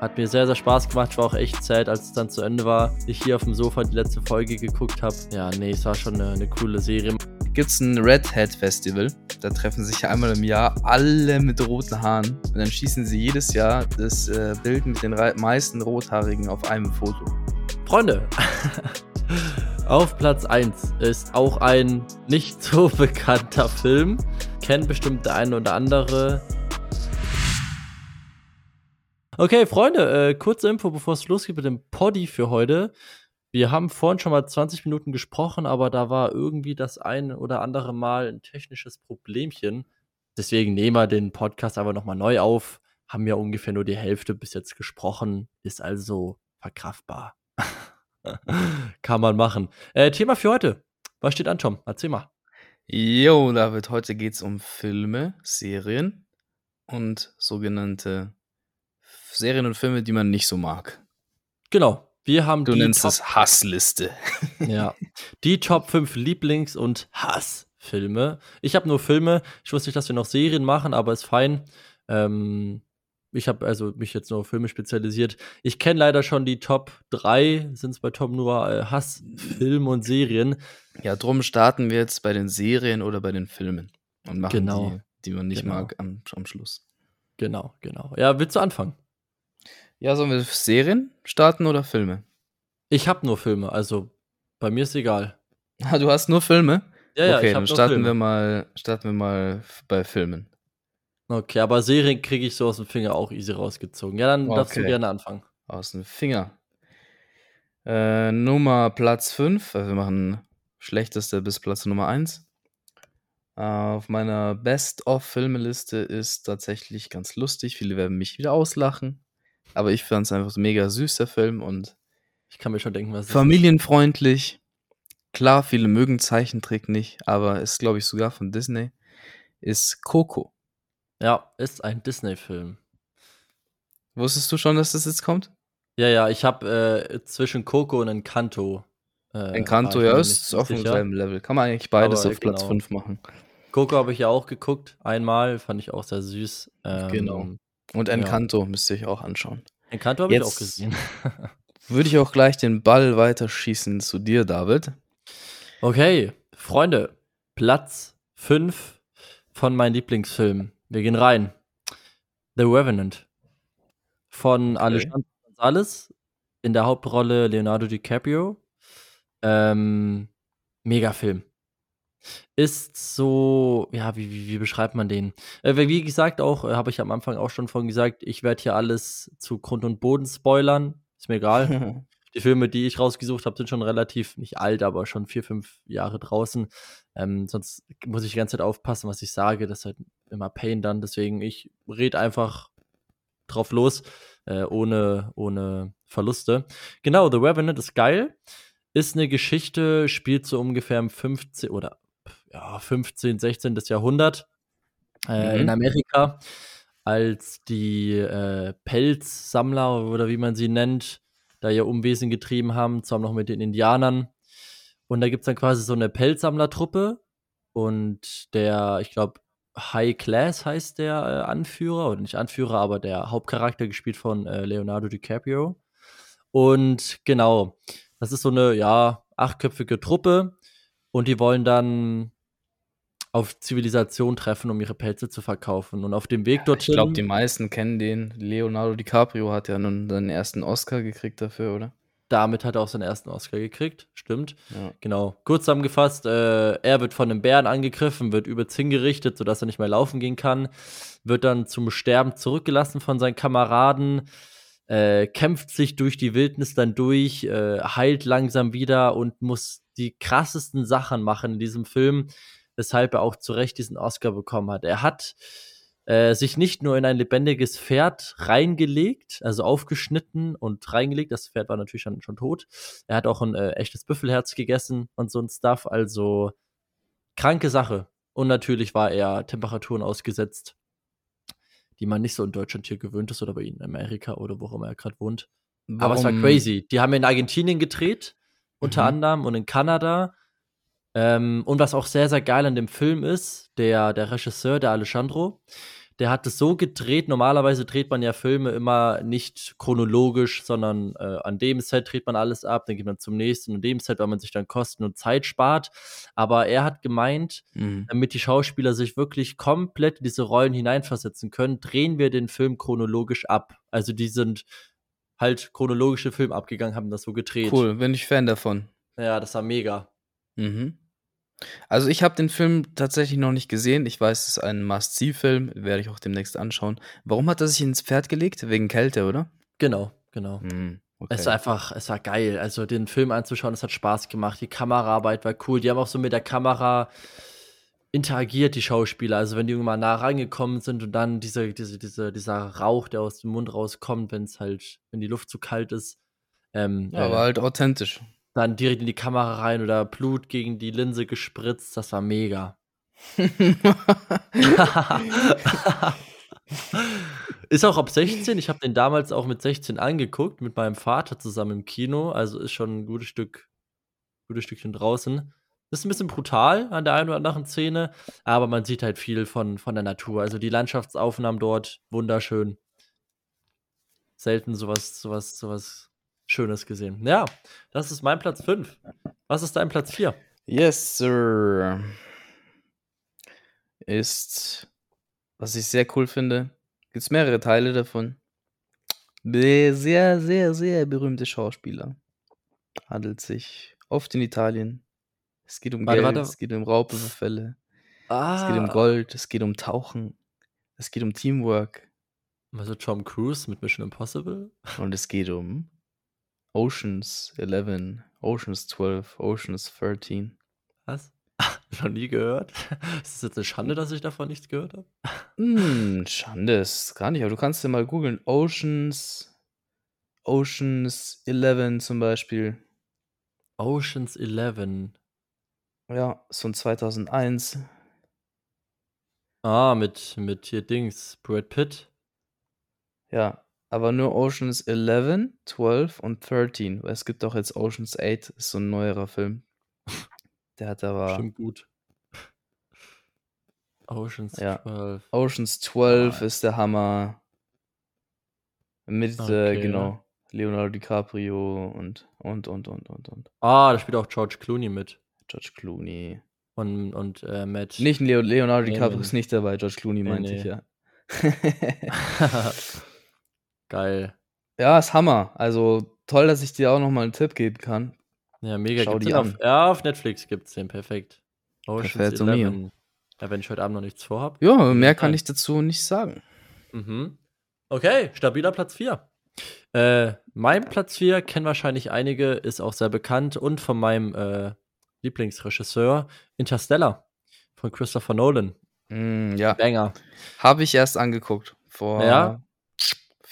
Hat mir sehr, sehr Spaß gemacht. War auch echt sad, als es dann zu Ende war. Ich hier auf dem Sofa die letzte Folge geguckt habe. Ja, nee, es war schon eine, eine coole Serie. Gibt es ein Red Hat Festival. Da treffen sich ja einmal im Jahr alle mit roten Haaren. Und dann schießen sie jedes Jahr das äh, Bild mit den meisten Rothaarigen auf einem Foto. Freunde, auf Platz 1 ist auch ein nicht so bekannter Film. Kennt bestimmt der eine oder andere. Okay, Freunde, äh, kurze Info, bevor es losgeht mit dem Poddy für heute. Wir haben vorhin schon mal 20 Minuten gesprochen, aber da war irgendwie das ein oder andere Mal ein technisches Problemchen. Deswegen nehmen wir den Podcast einfach nochmal neu auf. Haben ja ungefähr nur die Hälfte bis jetzt gesprochen, ist also verkraftbar. Kann man machen. Äh, Thema für heute. Was steht an, Tom? Erzähl mal. Jo, David, heute geht es um Filme, Serien und sogenannte Serien und Filme, die man nicht so mag. Genau. Wir haben du die nennst Top es Hassliste. ja. Die Top 5 Lieblings- und Hassfilme. Ich habe nur Filme. Ich wusste nicht, dass wir noch Serien machen, aber ist fein. Ähm, ich habe also mich jetzt nur auf Filme spezialisiert. Ich kenne leider schon die Top 3, sind es bei Tom nur äh, Hassfilme und Serien. Ja, drum starten wir jetzt bei den Serien oder bei den Filmen und machen genau. die, die man nicht genau. mag, am, am Schluss. Genau, genau. Ja, willst du anfangen? Ja, sollen wir Serien starten oder Filme? Ich habe nur Filme, also bei mir ist egal. Ah, du hast nur Filme? Ja, ja, okay, ich dann starten Filme. wir mal starten wir mal bei Filmen. Okay, aber Serien kriege ich so aus dem Finger auch easy rausgezogen. Ja, dann okay. darfst du gerne anfangen. Aus dem Finger. Äh, Nummer Platz 5, also wir machen schlechteste bis Platz Nummer 1. Äh, auf meiner Best-of-Filmeliste ist tatsächlich ganz lustig. Viele werden mich wieder auslachen. Aber ich fand es einfach ein mega süßer Film und ich kann mir schon denken, was familienfreundlich. Klar, viele mögen Zeichentrick nicht, aber ist, glaube ich, sogar von Disney. Ist Coco. Ja, ist ein Disney-Film. Wusstest du schon, dass das jetzt kommt? Ja, ja, ich habe äh, zwischen Coco und Encanto. Äh, Encanto, ja, ist auf demselben Level. Kann man eigentlich beides Aber, auf Platz genau. 5 machen. Coco habe ich ja auch geguckt, einmal, fand ich auch sehr süß. Ähm, genau. Und Encanto ja. müsste ich auch anschauen. Encanto habe ich auch gesehen. würde ich auch gleich den Ball weiterschießen zu dir, David. Okay, Freunde, Platz 5 von meinen Lieblingsfilmen. Wir gehen rein. The Revenant von okay. Alejandro González in der Hauptrolle Leonardo DiCaprio. Ähm, mega Film. Ist so, ja, wie, wie, wie beschreibt man den? Äh, wie gesagt, auch, äh, habe ich am Anfang auch schon von gesagt, ich werde hier alles zu Grund und Boden spoilern. Ist mir egal. die Filme, die ich rausgesucht habe, sind schon relativ, nicht alt, aber schon vier, fünf Jahre draußen. Ähm, sonst muss ich die ganze Zeit aufpassen, was ich sage. Das ist halt immer Pain dann. Deswegen, ich rede einfach drauf los, äh, ohne, ohne Verluste. Genau, The Revenant ist geil. Ist eine Geschichte, spielt so ungefähr im 15 oder ja, 15, 16. Jahrhundert äh, mhm. in Amerika, als die äh, Pelzsammler oder wie man sie nennt, da ihr Umwesen getrieben haben, zusammen noch mit den Indianern. Und da gibt es dann quasi so eine Pelzsammlertruppe und der, ich glaube, High Class heißt der äh, Anführer, oder nicht Anführer, aber der Hauptcharakter gespielt von äh, Leonardo DiCaprio. Und genau, das ist so eine, ja, achtköpfige Truppe und die wollen dann auf Zivilisation treffen, um ihre Pelze zu verkaufen. Und auf dem Weg dorthin. Ich glaube, die meisten kennen den. Leonardo DiCaprio hat ja nun seinen ersten Oscar gekriegt dafür, oder? Damit hat er auch seinen ersten Oscar gekriegt, stimmt. Ja. Genau. Kurz zusammengefasst, äh, er wird von einem Bären angegriffen, wird übelst hingerichtet, sodass er nicht mehr laufen gehen kann, wird dann zum Sterben zurückgelassen von seinen Kameraden, äh, kämpft sich durch die Wildnis dann durch, äh, heilt langsam wieder und muss die krassesten Sachen machen in diesem Film weshalb er auch zu Recht diesen Oscar bekommen hat. Er hat äh, sich nicht nur in ein lebendiges Pferd reingelegt, also aufgeschnitten und reingelegt. Das Pferd war natürlich schon, schon tot. Er hat auch ein äh, echtes Büffelherz gegessen und so ein Stuff. Also kranke Sache. Und natürlich war er Temperaturen ausgesetzt, die man nicht so in Deutschland hier gewöhnt ist oder bei ihnen in Amerika oder wo auch immer er gerade wohnt. Warum? Aber es war crazy. Die haben in Argentinien gedreht, unter mhm. anderem, und in Kanada. Ähm, und was auch sehr, sehr geil an dem Film ist, der, der Regisseur, der Alejandro, der hat es so gedreht. Normalerweise dreht man ja Filme immer nicht chronologisch, sondern äh, an dem Set dreht man alles ab, dann geht man zum nächsten und dem Set, weil man sich dann Kosten und Zeit spart. Aber er hat gemeint, mhm. damit die Schauspieler sich wirklich komplett in diese Rollen hineinversetzen können, drehen wir den Film chronologisch ab. Also die sind halt chronologische Film abgegangen, haben das so gedreht. Cool, bin ich Fan davon. Ja, das war mega. Mhm. Also ich habe den Film tatsächlich noch nicht gesehen. Ich weiß, es ist ein Must-See-Film, werde ich auch demnächst anschauen. Warum hat er sich ins Pferd gelegt? Wegen Kälte, oder? Genau, genau. Mhm, okay. Es war einfach, es war geil. Also den Film anzuschauen, es hat Spaß gemacht. Die Kameraarbeit war cool. Die haben auch so mit der Kamera interagiert, die Schauspieler. Also wenn die irgendwann nah reingekommen sind und dann diese, diese, diese, dieser Rauch, der aus dem Mund rauskommt, wenn es halt, wenn die Luft zu kalt ist. Ähm, ja, aber äh, halt authentisch dann direkt in die Kamera rein oder Blut gegen die Linse gespritzt. Das war mega. ist auch ab 16. Ich habe den damals auch mit 16 angeguckt, mit meinem Vater zusammen im Kino. Also ist schon ein gutes Stück, gutes Stückchen draußen. Ist ein bisschen brutal an der einen oder anderen Szene, aber man sieht halt viel von, von der Natur. Also die Landschaftsaufnahmen dort wunderschön. Selten sowas, sowas, sowas Schönes gesehen. Ja, das ist mein Platz 5. Was ist dein Platz 4? Yes, Sir. Ist, was ich sehr cool finde, gibt es mehrere Teile davon. Sehr, sehr, sehr berühmte Schauspieler. Handelt sich oft in Italien. Es geht um warte, Geld, warte. es geht um Raubüberfälle. Ah. Es geht um ah. Gold, es geht um Tauchen. Es geht um Teamwork. Also Tom Cruise mit Mission Impossible. Und es geht um Oceans 11, Oceans 12, Oceans 13. Was? Noch nie gehört? Ist es jetzt eine Schande, dass ich davon nichts gehört habe? Hm, Schande ist gar nicht, aber du kannst ja mal googeln. Oceans, Oceans 11 zum Beispiel. Oceans 11. Ja, ist von 2001. Ah, mit, mit hier Dings, Brad Pitt. Ja, aber nur Oceans 11, 12 und 13. Weil es gibt auch jetzt Oceans 8, ist so ein neuerer Film. Der hat aber. Stimmt gut. Oceans ja. 12. Oceans 12 ah. ist der Hammer. Mit, äh, okay. äh, genau, Leonardo DiCaprio und, und, und, und, und, und. Ah, da spielt auch George Clooney mit. George Clooney. Und, und äh, Matt. Nicht Leo, Leonardo nee, DiCaprio nee. ist nicht dabei, George Clooney nee, meinte ich, ja. Geil. Ja, ist Hammer. Also toll, dass ich dir auch nochmal einen Tipp geben kann. Ja, mega. Schau die an. Auf, ja, auf Netflix gibt es den, perfekt. Ocean's Perfekt, Ja, wenn ich heute Abend noch nichts vorhabe. Ja, mehr kann ich dazu nicht sagen. Mhm. Okay, stabiler Platz 4. Äh, mein Platz 4 kennen wahrscheinlich einige, ist auch sehr bekannt und von meinem äh, Lieblingsregisseur Interstellar von Christopher Nolan. Mm, ja. Banger. Habe ich erst angeguckt. Vor ja?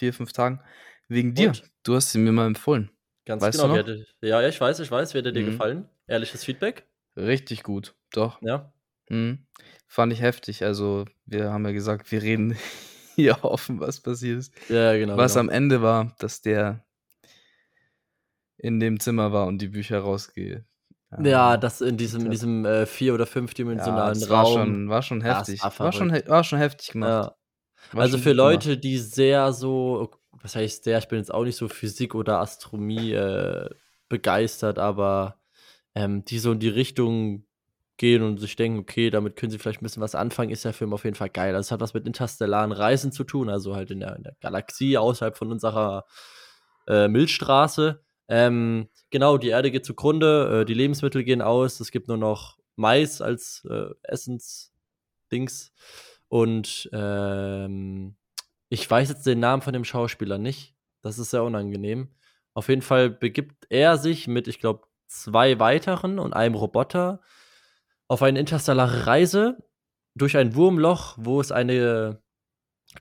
Vier, fünf Tagen. Wegen dir. Und? Du hast sie mir mal empfohlen. Ganz weißt genau. Du noch? ja, ich weiß, ich weiß. Wie hat dir mhm. gefallen? Ehrliches Feedback? Richtig gut, doch. Ja. Mhm. Fand ich heftig. Also, wir haben ja gesagt, wir reden hier offen, was passiert ist. Ja, genau. Was genau. am Ende war, dass der in dem Zimmer war und die Bücher rausgeht. Ja, das in diesem, in diesem äh, vier- oder fünfdimensionalen ja, Raum. War schon, war schon heftig. war, war, schon, war schon heftig gemacht. Ja. Also für Leute, die sehr so, was heißt sehr, ich bin jetzt auch nicht so Physik oder Astronomie äh, begeistert, aber ähm, die so in die Richtung gehen und sich denken, okay, damit können sie vielleicht ein bisschen was anfangen, ist der Film auf jeden Fall geil. Also es hat was mit interstellaren Reisen zu tun, also halt in der, in der Galaxie außerhalb von unserer äh, Milchstraße. Ähm, genau, die Erde geht zugrunde, äh, die Lebensmittel gehen aus, es gibt nur noch Mais als äh, Essensdings. Und ähm, ich weiß jetzt den Namen von dem Schauspieler nicht. Das ist sehr unangenehm. Auf jeden Fall begibt er sich mit, ich glaube, zwei weiteren und einem Roboter auf eine interstellare Reise durch ein Wurmloch, wo es eine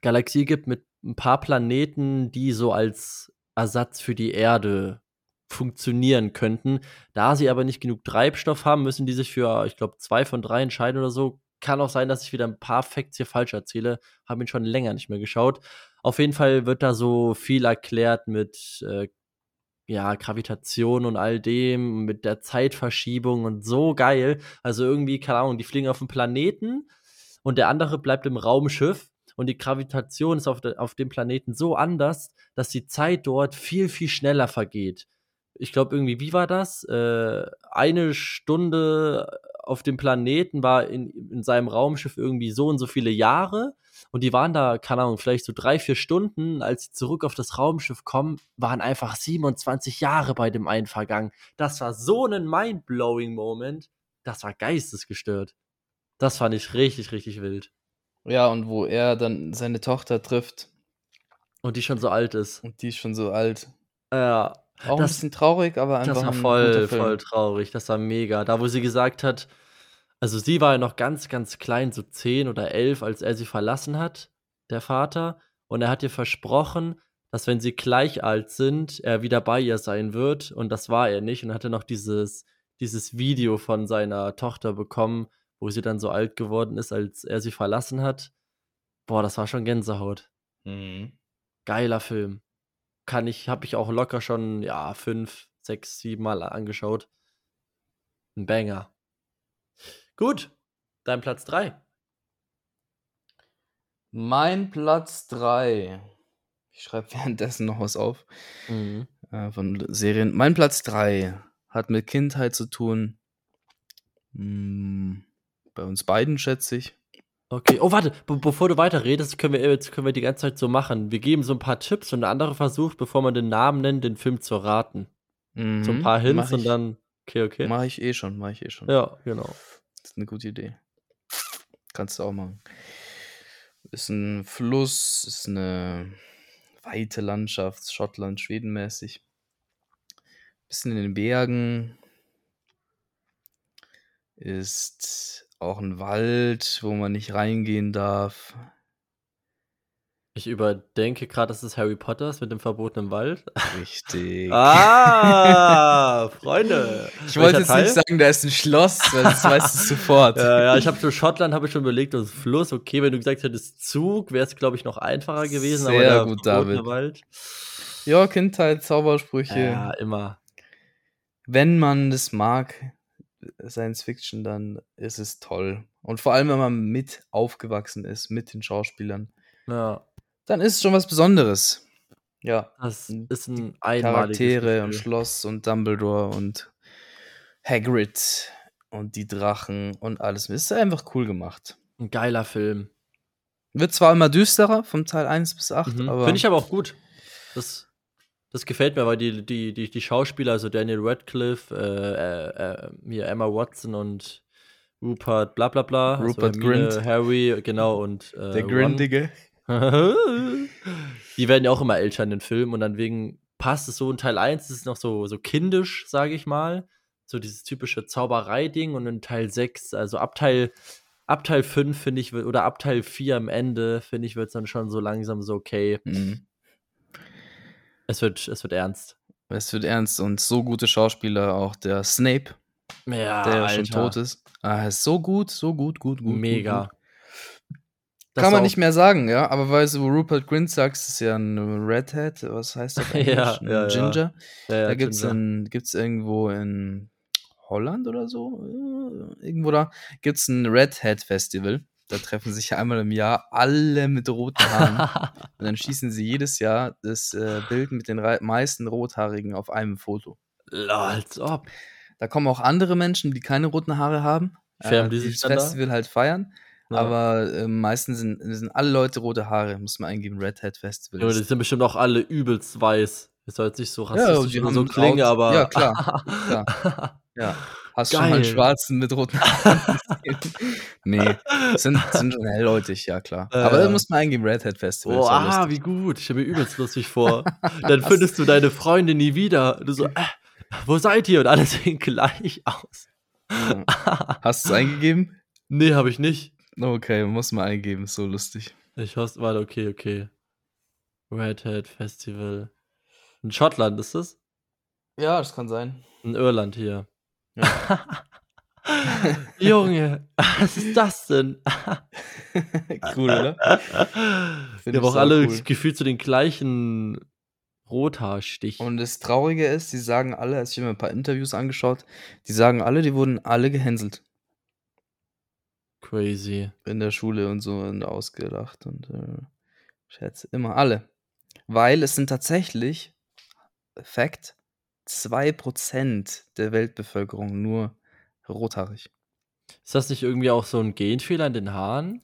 Galaxie gibt mit ein paar Planeten, die so als Ersatz für die Erde funktionieren könnten. Da sie aber nicht genug Treibstoff haben, müssen die sich für, ich glaube, zwei von drei entscheiden oder so, kann auch sein, dass ich wieder ein paar Facts hier falsch erzähle. Habe ihn schon länger nicht mehr geschaut. Auf jeden Fall wird da so viel erklärt mit äh, ja, Gravitation und all dem, mit der Zeitverschiebung und so geil. Also irgendwie, keine Ahnung, die fliegen auf dem Planeten und der andere bleibt im Raumschiff und die Gravitation ist auf, de, auf dem Planeten so anders, dass die Zeit dort viel, viel schneller vergeht. Ich glaube irgendwie, wie war das? Äh, eine Stunde auf dem Planeten war in, in seinem Raumschiff irgendwie so und so viele Jahre und die waren da, keine Ahnung, vielleicht so drei, vier Stunden, als sie zurück auf das Raumschiff kommen, waren einfach 27 Jahre bei dem einen vergangen. Das war so ein mind-blowing Moment. Das war geistesgestört. Das fand ich richtig, richtig wild. Ja, und wo er dann seine Tochter trifft. Und die schon so alt ist. Und die ist schon so alt. Ja. Auch das, ein bisschen traurig, aber einfach. Das war voll, voll traurig. Das war mega. Da, wo sie gesagt hat, also sie war ja noch ganz, ganz klein, so zehn oder elf, als er sie verlassen hat, der Vater. Und er hat ihr versprochen, dass wenn sie gleich alt sind, er wieder bei ihr sein wird. Und das war er nicht. Und hatte noch dieses, dieses Video von seiner Tochter bekommen, wo sie dann so alt geworden ist, als er sie verlassen hat. Boah, das war schon Gänsehaut. Mhm. Geiler Film. Kann ich, habe ich auch locker schon, ja, fünf, sechs, sieben Mal angeschaut. Ein Banger. Gut, dein Platz 3. Mein Platz 3. Ich schreibe währenddessen noch was auf. Mhm. Äh, von Serien. Mein Platz 3 hat mit Kindheit zu tun. Hm, bei uns beiden, schätze ich. Okay. Oh, warte, be bevor du weiterredest, können wir, jetzt können wir die ganze Zeit so machen. Wir geben so ein paar Tipps und der andere versucht, bevor man den Namen nennt, den Film zu raten. Mhm, so ein mhm, paar Hints und dann. Okay, okay. Mache ich eh schon, mache ich eh schon. Ja, genau. Das ist eine gute Idee. Kannst du auch machen. Ist ein Fluss, ist eine weite Landschaft, Schottland, Schwedenmäßig. Bisschen in den Bergen. Ist auch ein Wald, wo man nicht reingehen darf. Ich überdenke gerade, dass es Harry Potter ist mit dem verbotenen Wald. Richtig. ah, Freunde. Ich wollte jetzt Teil? nicht sagen, da ist ein Schloss, das weißt du sofort. Ja, ja, ich habe für Schottland habe ich schon überlegt, das Fluss. Okay, wenn du gesagt hättest Zug, wäre es glaube ich noch einfacher gewesen. Sehr aber gut, David. Wald. Ja, Kindheit, Zaubersprüche. Ja, immer. Wenn man das mag, Science Fiction, dann ist es toll. Und vor allem, wenn man mit aufgewachsen ist, mit den Schauspielern. Ja dann ist es schon was Besonderes. Ja. Das ist ein einmaliges Charaktere und Schloss und Dumbledore und Hagrid und die Drachen und alles. Ist einfach cool gemacht. Ein geiler Film. Wird zwar immer düsterer vom Teil 1 bis 8, mhm. aber. Finde ich aber auch gut. Das, das gefällt mir, weil die, die, die, die Schauspieler, also Daniel Radcliffe, äh, äh, hier Emma Watson und Rupert, bla bla bla. Also Rupert also Grint. Harry, genau, und. Äh, Der Grindige. die werden ja auch immer älter in den Filmen und dann wegen passt es so in Teil 1 ist es noch so, so kindisch, sage ich mal. So dieses typische Zauberei-Ding und in Teil 6, also ab Teil, ab Teil 5 finde ich, oder ab Teil 4 am Ende, finde ich, wird es dann schon so langsam so okay. Mhm. Es, wird, es wird ernst. Es wird ernst und so gute Schauspieler, auch der Snape, ja, der Alter. schon tot ist. Ah, ist so gut, so gut, gut, gut. Mega. Gut, gut. Das Kann man nicht mehr sagen, ja, aber weil du Rupert Grint sagst, ist ja ein Redhead, was heißt das eigentlich? ja, ja, Ginger. Ja. Ja, da gibt es gibt's irgendwo in Holland oder so, irgendwo da, gibt es ein Redhead Festival. Da treffen sich ja einmal im Jahr alle mit roten Haaren. und dann schießen sie jedes Jahr das äh, Bild mit den meisten Rothaarigen auf einem Foto. Als ob. Da kommen auch andere Menschen, die keine roten Haare haben. Färben äh, die sich das Festival da? halt feiern. Ja. Aber äh, meistens sind, sind alle Leute rote Haare, muss man eingeben, Red Hat Festival. Ja, die sind bestimmt auch alle übelst weiß. Das soll jetzt nicht so rassistisch ja, oder so klingen, aber. Ja, klar. klar. Ja. Hast Geil. schon mal einen Schwarzen mit roten Haaren Nee, sind, sind schon hellhäutig, ja klar. Äh, aber da muss man eingeben, Red Hat Festival. Oh, ah, wie gut. Ich stelle mir übelst lustig vor. Dann findest du deine Freunde nie wieder. Du so, äh, wo seid ihr? Und alle sehen gleich aus. Hast du es eingegeben? Nee, habe ich nicht. Okay, muss man eingeben, ist so lustig. Ich hoste, warte, okay, okay. Red Hat Festival. In Schottland ist das? Ja, das kann sein. In Irland hier. Ja. Junge, was ist das denn? cool, oder? Wir haben auch alle cool. gefühlt zu den gleichen Rothaarstich. Und das Traurige ist, die sagen alle, als ich mir ein paar Interviews angeschaut, die sagen alle, die wurden alle gehänselt. Crazy. in der Schule und so und ausgelacht und äh, Schätze immer alle. Weil es sind tatsächlich, Fact, 2% der Weltbevölkerung nur rothaarig. Ist das nicht irgendwie auch so ein Genfehler in den Haaren?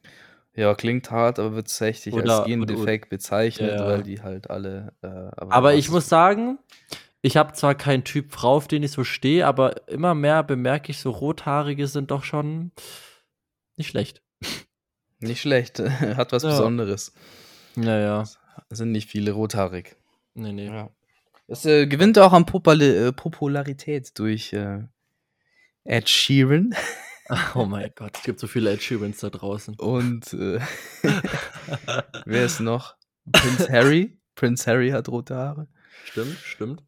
Ja, klingt hart, aber wird tatsächlich als Gendefekt bezeichnet, Ja. weil die halt alle. Äh, Aber was ich muss sagen, ich habe zwar keinen Typ Frau, auf den ich so stehe, aber immer mehr bemerke ich, so rothaarige sind doch schon nicht schlecht. Nicht schlecht, hat was Ja. Besonderes. Naja, Es sind nicht viele rothaarig. nee, nee. Ja. Es äh, gewinnt auch an Populi äh, Popularität durch äh, Ed Sheeran Oh mein Gott, es gibt so viele Ed Sheerans da draußen. und äh, wer ist noch? Prince Harry. Prince Harry hat rote Haare. Stimmt, stimmt.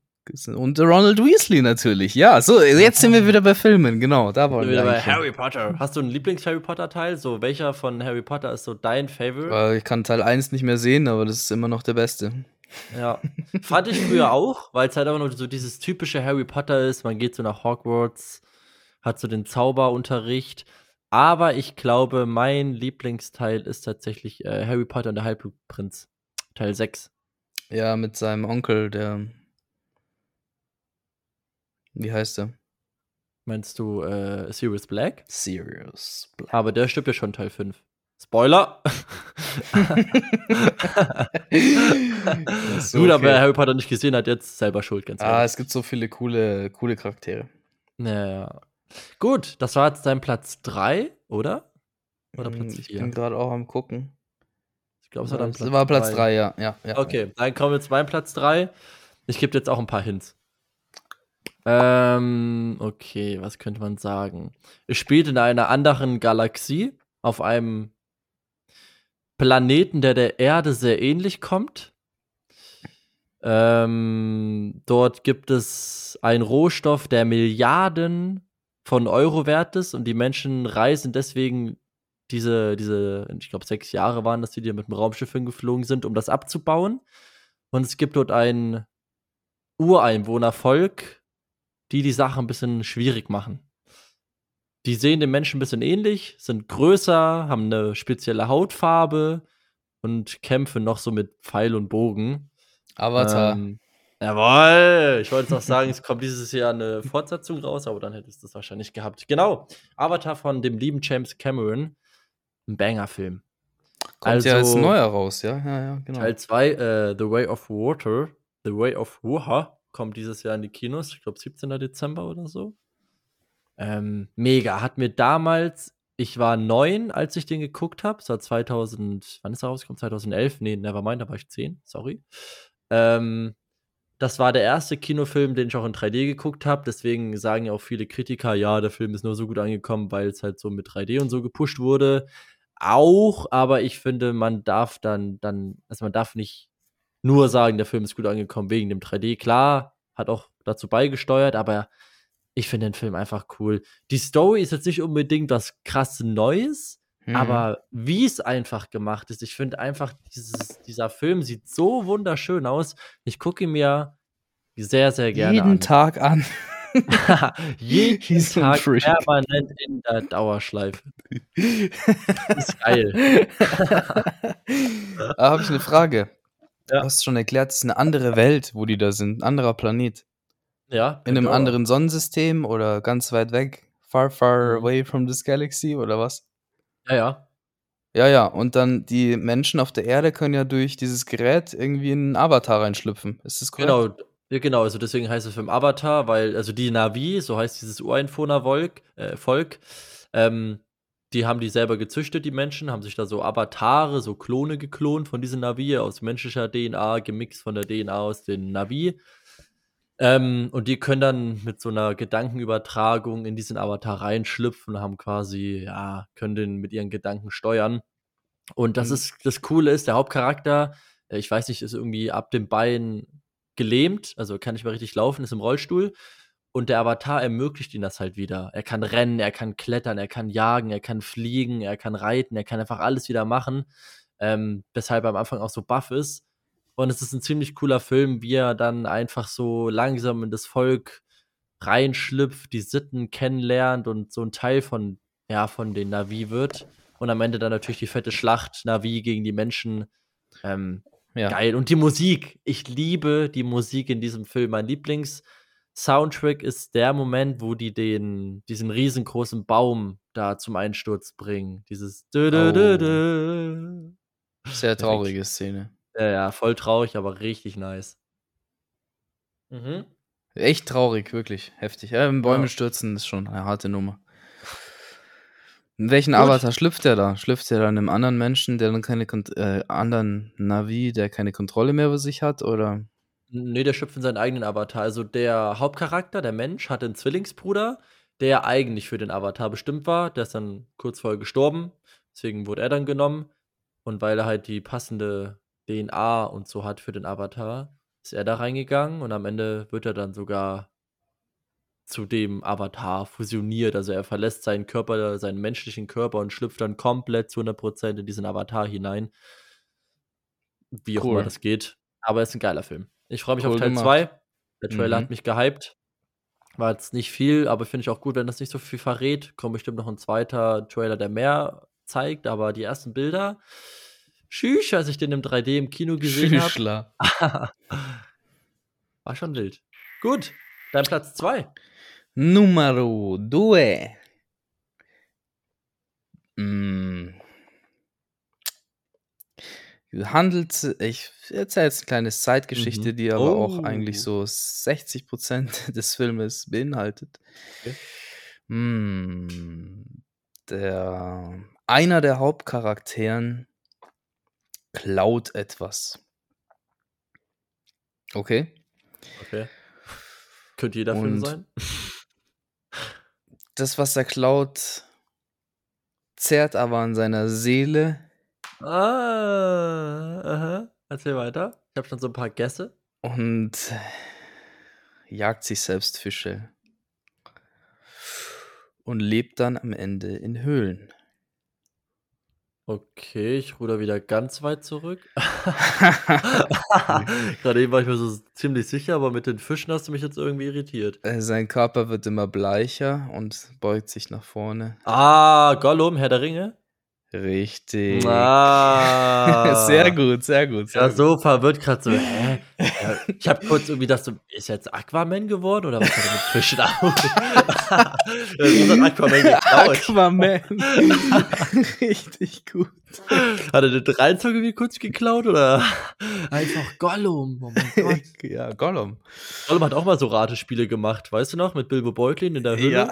Und Ronald Weasley natürlich. Ja, so, jetzt sind wir wieder bei Filmen. Genau, da wollen wir Wieder bei. Harry Potter. Hast du einen Lieblings-Harry Potter-Teil? So, welcher von Harry Potter ist so dein Favorite? Ich kann Teil 1 nicht mehr sehen, aber das ist immer noch der beste. Ja. Fand ich früher auch, weil es halt einfach nur so dieses typische Harry Potter ist. Man geht so nach Hogwarts, hat so den Zauberunterricht. Aber ich glaube, mein Lieblingsteil ist tatsächlich äh, Harry Potter und der Halbblutprinz. Teil 6. Ja, mit seinem Onkel, der. Wie heißt er? Meinst du äh, Sirius Black? Sirius Black. Aber der stirbt ja schon Teil 5. Spoiler! so, Gut, okay. aber wer Harry Potter nicht gesehen hat, jetzt selber schuld, ganz Ah, ehrlich. es gibt so viele coole, coole Charaktere. Naja. Gut, das war jetzt dein Platz 3, oder? Oder Hm, Platz Ich 4? bin gerade auch am gucken. Ich glaube, es war dann Das war Platz drei. 3, ja. ja, ja. Okay, dann kommen wir zu meinem Platz 3. Ich gebe jetzt auch ein paar Hints. Ähm, okay, was könnte man sagen? Es spielt in einer anderen Galaxie, auf einem Planeten, der der Erde sehr ähnlich kommt. Ähm, dort gibt es einen Rohstoff, der Milliarden von Euro wert ist und die Menschen reisen deswegen diese, diese, ich glaube, sechs Jahre waren das, die mit dem Raumschiff hingeflogen sind, um das abzubauen. Und es gibt dort ein Ureinwohnervolk, die die Sache ein bisschen schwierig machen. Die sehen den Menschen ein bisschen ähnlich, sind größer, haben eine spezielle Hautfarbe und kämpfen noch so mit Pfeil und Bogen. Avatar. Ähm, jawohl! Ich wollte noch sagen, es kommt dieses Jahr eine Fortsetzung raus, aber dann hättest du es wahrscheinlich gehabt. Genau. Avatar von dem lieben James Cameron. Ein Banger-Film. Kommt ja als also- neuer raus, ja, ja, ja, genau. Teil 2, äh, The Way of Water, The Way of Water, kommt dieses Jahr in die Kinos. Ich glaube, 17. Dezember oder so. Ähm, mega. Hat mir damals, ich war neun, als ich den geguckt habe. Es war 2000, wann ist er rausgekommen? 2011? Nee, nevermind, da war ich zehn, sorry. Ähm, das war der erste Kinofilm, den ich auch in 3D geguckt habe. Deswegen sagen ja auch viele Kritiker, ja, der Film ist nur so gut angekommen, weil es halt so mit 3D und so gepusht wurde. Auch, aber ich finde, man darf dann, dann, also man darf nicht nur sagen, der Film ist gut angekommen wegen dem 3D. Klar, hat auch dazu beigesteuert, aber ich finde den Film einfach cool. Die Story ist jetzt nicht unbedingt was krass Neues, Mhm. aber wie es einfach gemacht ist, ich finde einfach, dieses, dieser Film sieht so wunderschön aus. Ich gucke ihn mir sehr, sehr gerne jeden an. Tag an. Jeden He's Tag permanent in der Dauerschleife. ist geil. da habe ich eine Frage. Ja. Du hast schon erklärt, es ist eine andere Welt, wo die da sind, ein anderer Planet. Ja, In einem genau. anderen Sonnensystem oder ganz weit weg? Far, far Mhm. away from this galaxy oder was? Ja, ja. Ja, ja, und dann die Menschen auf der Erde können ja durch dieses Gerät irgendwie in einen Avatar reinschlüpfen. Ist das korrekt? Genau, ja, genau, also deswegen heißt der Film Avatar, weil, also die Navi, so heißt dieses Ureinwohnervolk, äh, Volk, ähm, die haben die selber gezüchtet, die Menschen, haben sich da so Avatare, so Klone geklont von diesen Navi aus menschlicher DNA, gemixt von der DNA aus den Navi. Ähm, und die können dann mit so einer Gedankenübertragung in diesen Avatar reinschlüpfen, haben quasi, ja, können den mit ihren Gedanken steuern. Und das Mhm. ist, das Coole ist, der Hauptcharakter, äh, ich weiß nicht, ist irgendwie ab dem Bein gelähmt, also kann nicht mehr richtig laufen, ist im Rollstuhl. Und der Avatar ermöglicht ihm das halt wieder. Er kann rennen, er kann klettern, er kann jagen, er kann fliegen, er kann reiten, er kann einfach alles wieder machen. Ähm, weshalb er am Anfang auch so buff ist. Und es ist ein ziemlich cooler Film, wie er dann einfach so langsam in das Volk reinschlüpft, die Sitten kennenlernt und so ein Teil von ja, von den Navi wird. Und am Ende dann natürlich die fette Schlacht, Navi gegen die Menschen. Ähm, Ja. Geil. Und die Musik. Ich liebe die Musik in diesem Film. Mein Lieblings-Soundtrack ist der Moment, wo die den, diesen riesengroßen Baum da zum Einsturz bringen. Dieses. dö dö dö dö. Sehr traurige Szene. Ja, ja, voll traurig, aber richtig nice. Mhm. Echt traurig, wirklich. Heftig. Ja, Bäume Ja. stürzen ist schon eine harte Nummer. In welchen Gut. Avatar schlüpft er da? Schlüpft er da einem anderen Menschen, der dann keine Kont äh, anderen Navi, der keine Kontrolle mehr über sich hat? Oder? Nee, der schlüpft in seinen eigenen Avatar. Also der Hauptcharakter, der Mensch, hatte einen Zwillingsbruder, der eigentlich für den Avatar bestimmt war. Der ist dann kurz vorher gestorben. Deswegen wurde er dann genommen. Und weil er halt die passende DNA und so hat für den Avatar, ist er da reingegangen und am Ende wird er dann sogar zu dem Avatar fusioniert. Also er verlässt seinen Körper, seinen menschlichen Körper und schlüpft dann komplett zu 100% in diesen Avatar hinein. Wie auch Cool. immer das geht. Aber es ist ein geiler Film. Ich freue mich Cool auf Teil gemacht. 2. Der Trailer Mhm. hat mich gehypt. War jetzt nicht viel, aber finde ich auch gut, wenn das nicht so viel verrät. Kommt bestimmt noch ein zweiter Trailer, der mehr zeigt, aber die ersten Bilder. Schüch, als ich den im 3D im Kino gesehen habe. War schon wild. Gut, dein Platz 2. Numero due. Mm. Handelt, ich erzähle jetzt eine kleine Zeitgeschichte, Mhm. die aber auch Oh. eigentlich so 60% des Filmes beinhaltet. Okay. Mm. Der, einer der Hauptcharakteren klaut etwas. Okay. Okay. Könnte jeder Film Und- sein. Das, was er klaut, zerrt aber an seiner Seele Ah, aha. Erzähl weiter. Ich habe schon so ein paar Gäste. und jagt sich selbst Fische. Und lebt dann am Ende in Höhlen. Okay, ich ruder wieder ganz weit zurück. Gerade eben war ich mir so ziemlich sicher, aber mit den Fischen hast du mich jetzt irgendwie irritiert. Äh, Sein Körper wird immer bleicher und beugt sich nach vorne. Ah, Gollum, Herr der Ringe. Richtig. Ah. Sehr gut, sehr gut. Sehr Ja, gut. so verwirrt gerade so, hä? Ich habe kurz irgendwie gedacht, so, ist jetzt Aquaman geworden oder was hat er mit Fischen auf? das ist ein Aquaman geklaut. Aquaman. Richtig gut. Hat er den Dreinzug irgendwie kurz geklaut oder einfach Gollum? Oh mein Gott. Ja, Gollum. Gollum hat auch mal so Ratespiele gemacht, weißt du noch, mit Bilbo Beutlin in der Höhle? Ja.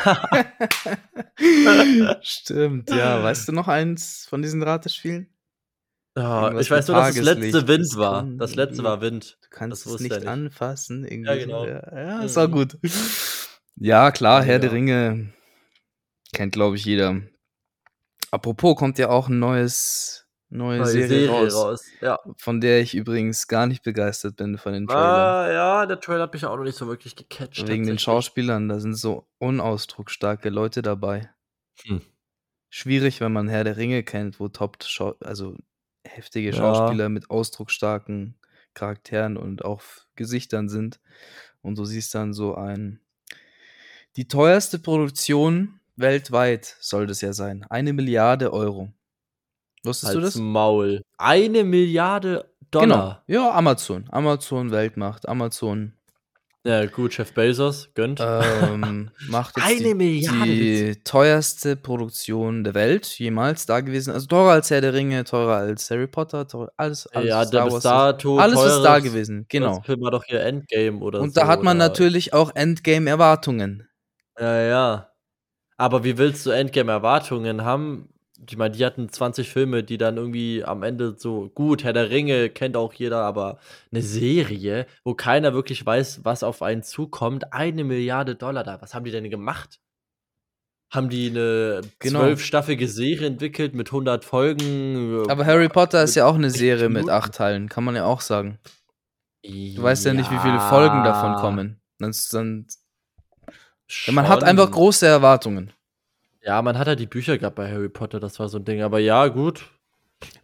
Stimmt, ja. Weißt du noch eins von diesen Ratespielen? Ja, ich weiß nur, dass das letzte Wind das war. kann Das letzte war Wind. Du kannst Das es nicht nicht. anfassen. Irgendwie Ja, so. genau. Ja, ja ist auch Mhm. gut. Ja, klar, Herr der Ja. Ringe kennt, glaube ich, jeder. Apropos, kommt ja auch ein neues, neue, Neue Serie, raus, Ja. von der ich übrigens gar nicht begeistert bin von den Trailern. Ah, ja, der Trailer hat mich auch noch nicht so wirklich gecatcht. Wegen den. Schauspielern, da sind so unausdrucksstarke Leute dabei. Hm. Schwierig, wenn man Herr der Ringe kennt, wo top, also heftige Ja. Schauspieler mit ausdrucksstarken Charakteren und auch Gesichtern sind. Und du siehst dann so ein. Die teuerste Produktion weltweit soll das ja sein. Eine Milliarde Euro. Wusstest du das? Maul. Eine Milliarde Dollar. Genau. Ja, Amazon. Amazon Weltmacht. Amazon Ja, gut, Chef Bezos, gönnt. ähm, macht jetzt Eine die, Milliarde, die teuerste Produktion der Welt jemals da gewesen. Also teurer als Herr der Ringe, teurer als Harry Potter, teurer, alles, alles ja, Star Wars. dato alles ist da gewesen, Das genau. Film war doch hier Endgame oder Und so. da hat man oder- natürlich auch Endgame-Erwartungen. Ja, ja. Aber wie willst du Endgame-Erwartungen haben? Ich meine, die hatten 20 Filme, die dann irgendwie am Ende so, gut, Herr der Ringe kennt auch jeder, aber eine Serie, wo keiner wirklich weiß, was auf einen zukommt, eine Milliarde Dollar da. Was haben die denn gemacht? Haben die eine Genau. zwölfstaffige Serie entwickelt mit 100 Folgen? Aber Harry Potter ist ja auch eine 60 Serie mit acht Teilen, kann man ja auch sagen. Du weißt ja nicht, wie viele Folgen davon kommen. Dann, dann, ja, man hat einfach große Erwartungen. Ja, man hat ja die Bücher gehabt bei Harry Potter, das war so ein Ding. Aber ja, gut,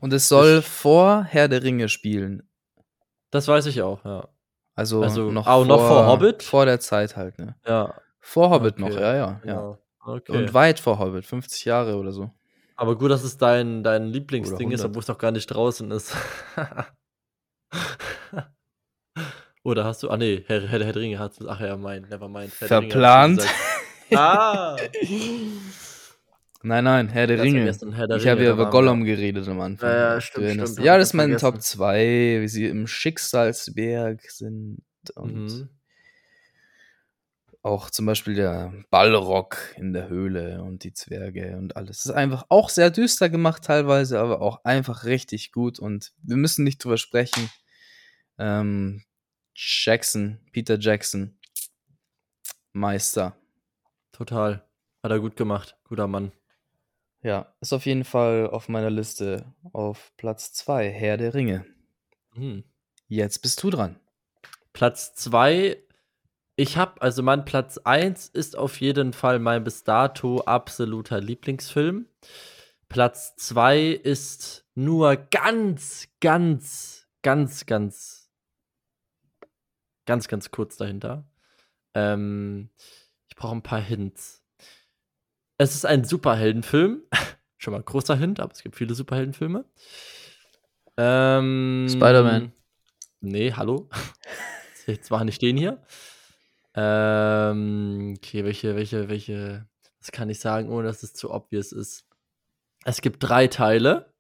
Und es soll vor Herr der Ringe spielen. das weiß ich auch, ja. Also, Also noch, auch vor, noch vor Hobbit? Vor der Zeit halt, ne? Ja, Vor Hobbit Okay, noch, ja, ja. ja. genau. Okay. Und weit vor Hobbit, 50 Jahre oder so. Aber gut, dass es dein, dein Lieblingsding ist, obwohl es noch gar nicht draußen ist. Oder hast du. Ah, nee, Herr, Herr, Herr der Ringe hat Ach ja, mein, never mind. Herr Verplant. ah! Nein, nein, Herr der Ringe. Herr der ich habe ja über Gollum geredet am Anfang. Ja, ja stimmt, stimmt. Ja, das ist mein vergessen. Top 2, wie sie im Schicksalsberg sind und mhm. auch zum Beispiel der Ballrock in der Höhle und die Zwerge und alles. Das ist einfach auch sehr düster gemacht teilweise, aber auch einfach richtig gut und wir müssen nicht drüber sprechen. Ähm, Jackson, Peter Jackson, Meister. Total. Hat er gut gemacht. Guter Mann. Ja, ist auf jeden Fall auf meiner Liste auf Platz 2, Herr der Ringe. Hm. Jetzt bist du dran. Platz 2, ich habe, also mein Platz 1 ist auf jeden Fall mein bis dato absoluter Lieblingsfilm. Platz 2 ist nur ganz, ganz, ganz, ganz, ganz, ganz kurz dahinter. Ähm, ich brauche ein paar Hints. Es ist ein Superheldenfilm. Schon mal ein großer Hint, aber es gibt viele Superheldenfilme. Ähm, Spider-Man. Nee, hallo. Jetzt war nicht den hier. Ähm, okay, welche, welche, welche. Das kann ich sagen, ohne dass es zu obvious ist. Es gibt drei Teile.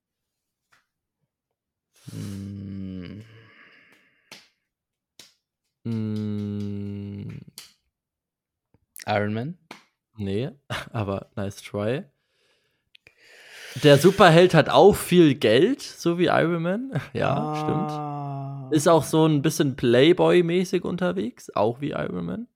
Hm. Hm. Iron Man? Nee, aber nice try. Der Superheld hat auch viel Geld, so wie Iron Man. Ja, ah. stimmt. Ist auch so ein bisschen Playboy-mäßig unterwegs, auch wie Iron Man.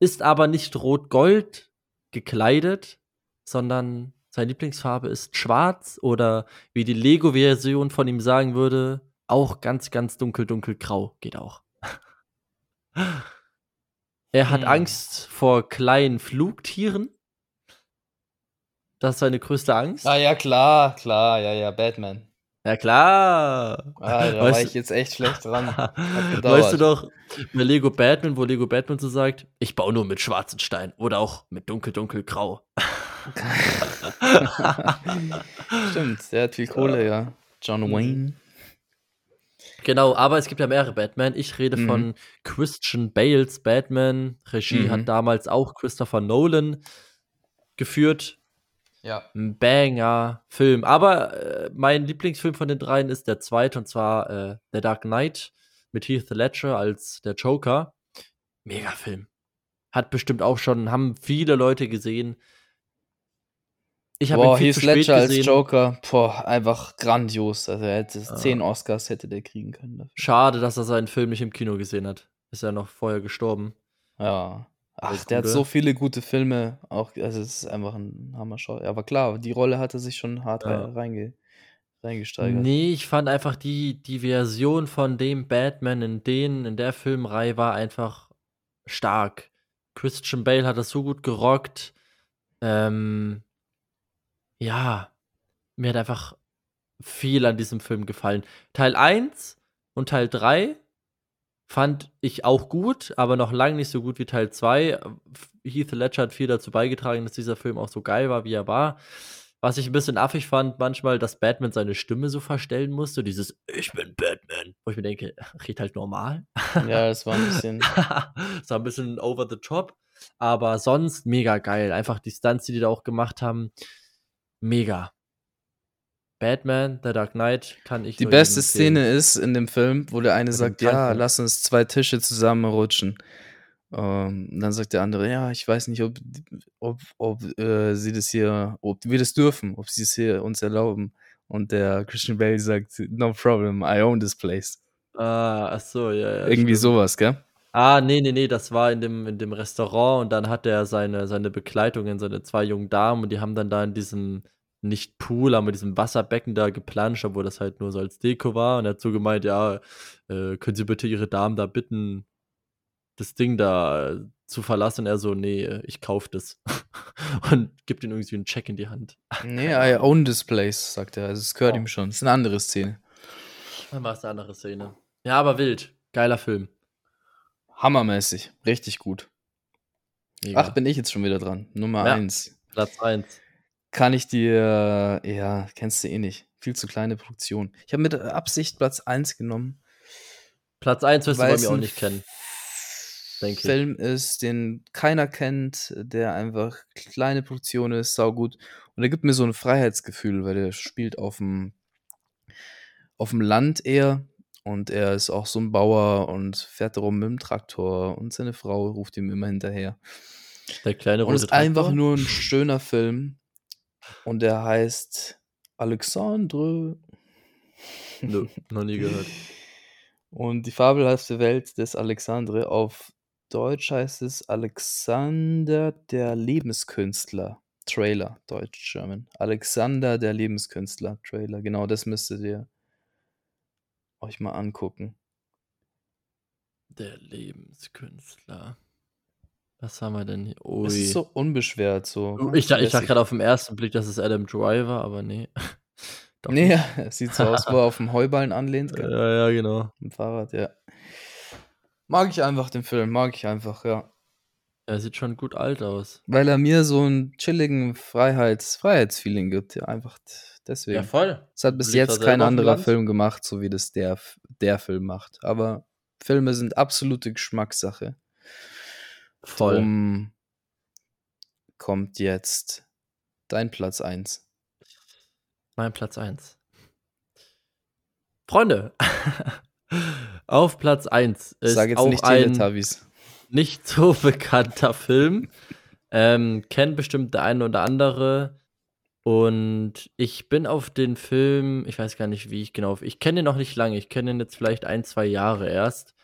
Ist aber nicht rot-gold gekleidet, sondern seine Lieblingsfarbe ist schwarz oder wie die Lego-Version von ihm sagen würde, auch ganz, ganz dunkel, dunkel grau. Geht auch. Er hat hm. Angst vor kleinen Flugtieren. Das ist seine größte Angst. Ah ja, klar, klar, ja, ja, Batman. Ja, klar. Ah, da weißt war ich jetzt echt schlecht dran. weißt du doch, bei Lego Batman, wo Lego Batman so sagt, ich baue nur mit schwarzen Steinen oder auch mit dunkel, dunkel, grau. Stimmt, der hat viel Kohle, ja. John Wayne. Genau, aber es gibt ja mehrere Batman. Ich rede mhm. von Christian Bales Batman. Regie mhm. hat damals auch Christopher Nolan geführt. Ja. Ein Banger Film. Aber äh, mein Lieblingsfilm von den dreien ist der zweite, und zwar äh, The Dark Knight mit Heath Ledger als der Joker. Mega Film. Hat bestimmt auch schon, haben viele Leute gesehen. Ich habe ihn viel Heath zu spät Ledger gesehen. als Joker, boah, einfach grandios. Also er hätte ah. zehn Oscars hätte der kriegen können. Dafür. Schade, dass er seinen Film nicht im Kino gesehen hat. Ist ja noch vorher gestorben. Ja. Ach, der hat so viele gute Filme. Auch, also es ist einfach ein Hammer-Show. Aber klar, die Rolle hat er sich schon hart ja. reinge reingesteigert. Nee, ich fand einfach die, die Version von dem Batman in den, in der Filmreihe war einfach stark. Christian Bale hat das so gut gerockt. Ähm, ja, mir hat einfach viel an diesem Film gefallen. Teil 1 und Teil 3 fand ich auch gut, aber noch lange nicht so gut wie Teil 2. Heath Ledger hat viel dazu beigetragen, dass dieser Film auch so geil war, wie er war. Was ich ein bisschen affig fand, manchmal, dass Batman seine Stimme so verstellen musste, dieses Ich bin Batman, wo ich mir denke, red halt normal. Ja, das war ein bisschen. das war ein bisschen over the top, aber sonst mega geil. Einfach die Stunts, die die da auch gemacht haben mega. Batman, The Dark Knight kann ich. Die beste Szene ist in dem Film, wo der eine Mit sagt, ja, lass uns zwei Tische zusammenrutschen. Ähm, dann sagt der andere, ja, ich weiß nicht, ob, ob, ob äh, sie das hier, ob wir das dürfen, ob sie es hier uns erlauben. Und der Christian Bale sagt, no problem, I own this place. Ah, ach so, ja, ja. Irgendwie stimmt. sowas, gell? Ah, nee, nee, nee, das war in dem, in dem Restaurant und dann hat er seine, seine Begleitungen, seine zwei jungen Damen und die haben dann da in diesem, nicht Pool, aber in diesem Wasserbecken da geplanscht, obwohl das halt nur so als Deko war und er hat so gemeint, ja, äh, können Sie bitte Ihre Damen da bitten, das Ding da äh, zu verlassen? Und er so, nee, ich kauf das. und gibt ihm irgendwie einen Check in die Hand. Nee, I own this place, sagt er. Also es gehört oh. ihm schon. Das ist eine andere Szene. Dann war es eine andere Szene. Ja, aber wild. Geiler Film. Hammermäßig. Richtig gut. Mega. Ach, bin ich jetzt schon wieder dran. Nummer ja, 1. Platz 1. Kann ich dir, ja, kennst du eh nicht. Viel zu kleine Produktion. Ich habe mit Absicht Platz 1 genommen. Platz 1 wirst du bei mir auch nicht kennen. Denke Film ist, den keiner kennt, der einfach kleine Produktion ist, saugut. Und er gibt mir so ein Freiheitsgefühl, weil der spielt auf dem, auf dem Land eher. Und er ist auch so ein Bauer und fährt rum mit dem Traktor und seine Frau ruft ihm immer hinterher. Der kleine Und es ist einfach nur ein schöner Film. Und der heißt Alexandre. Nö, noch nie gehört. Und die fabelhafte Welt des Alexandre. Auf Deutsch heißt es Alexander der Lebenskünstler. Trailer, Deutsch, German. Alexander der Lebenskünstler, Trailer. Genau, das müsstet ihr euch mal angucken. Der Lebenskünstler. Was haben wir denn hier? Ui. Es ist so unbeschwert, so. Oh, ich, ich dachte gerade auf den ersten Blick, dass es Adam Driver, aber nee. Doch nee, ja, es sieht so aus, wo er auf dem Heuballen anlehnt. Gell? Ja, ja, genau. Im Fahrrad, ja. Mag ich einfach den Film, mag ich einfach, ja. Er sieht schon gut alt aus. Weil er mir so einen chilligen Freiheits Freiheitsfeeling gibt, ja, einfach deswegen. Ja, voll. Es hat bis jetzt kein anderer Film gemacht, so wie das der, der Film macht. Aber Filme sind absolute Geschmackssache. Voll. Drum kommt jetzt dein Platz 1. Mein Platz 1. Freunde, auf Platz 1 ist Sag jetzt auch nicht ein nicht so bekannter Film. Ähm, kennt bestimmt der eine oder andere. Und ich bin auf den Film, ich weiß gar nicht, wie ich genau, ich kenne ihn noch nicht lange, ich kenne ihn jetzt vielleicht ein, zwei Jahre erst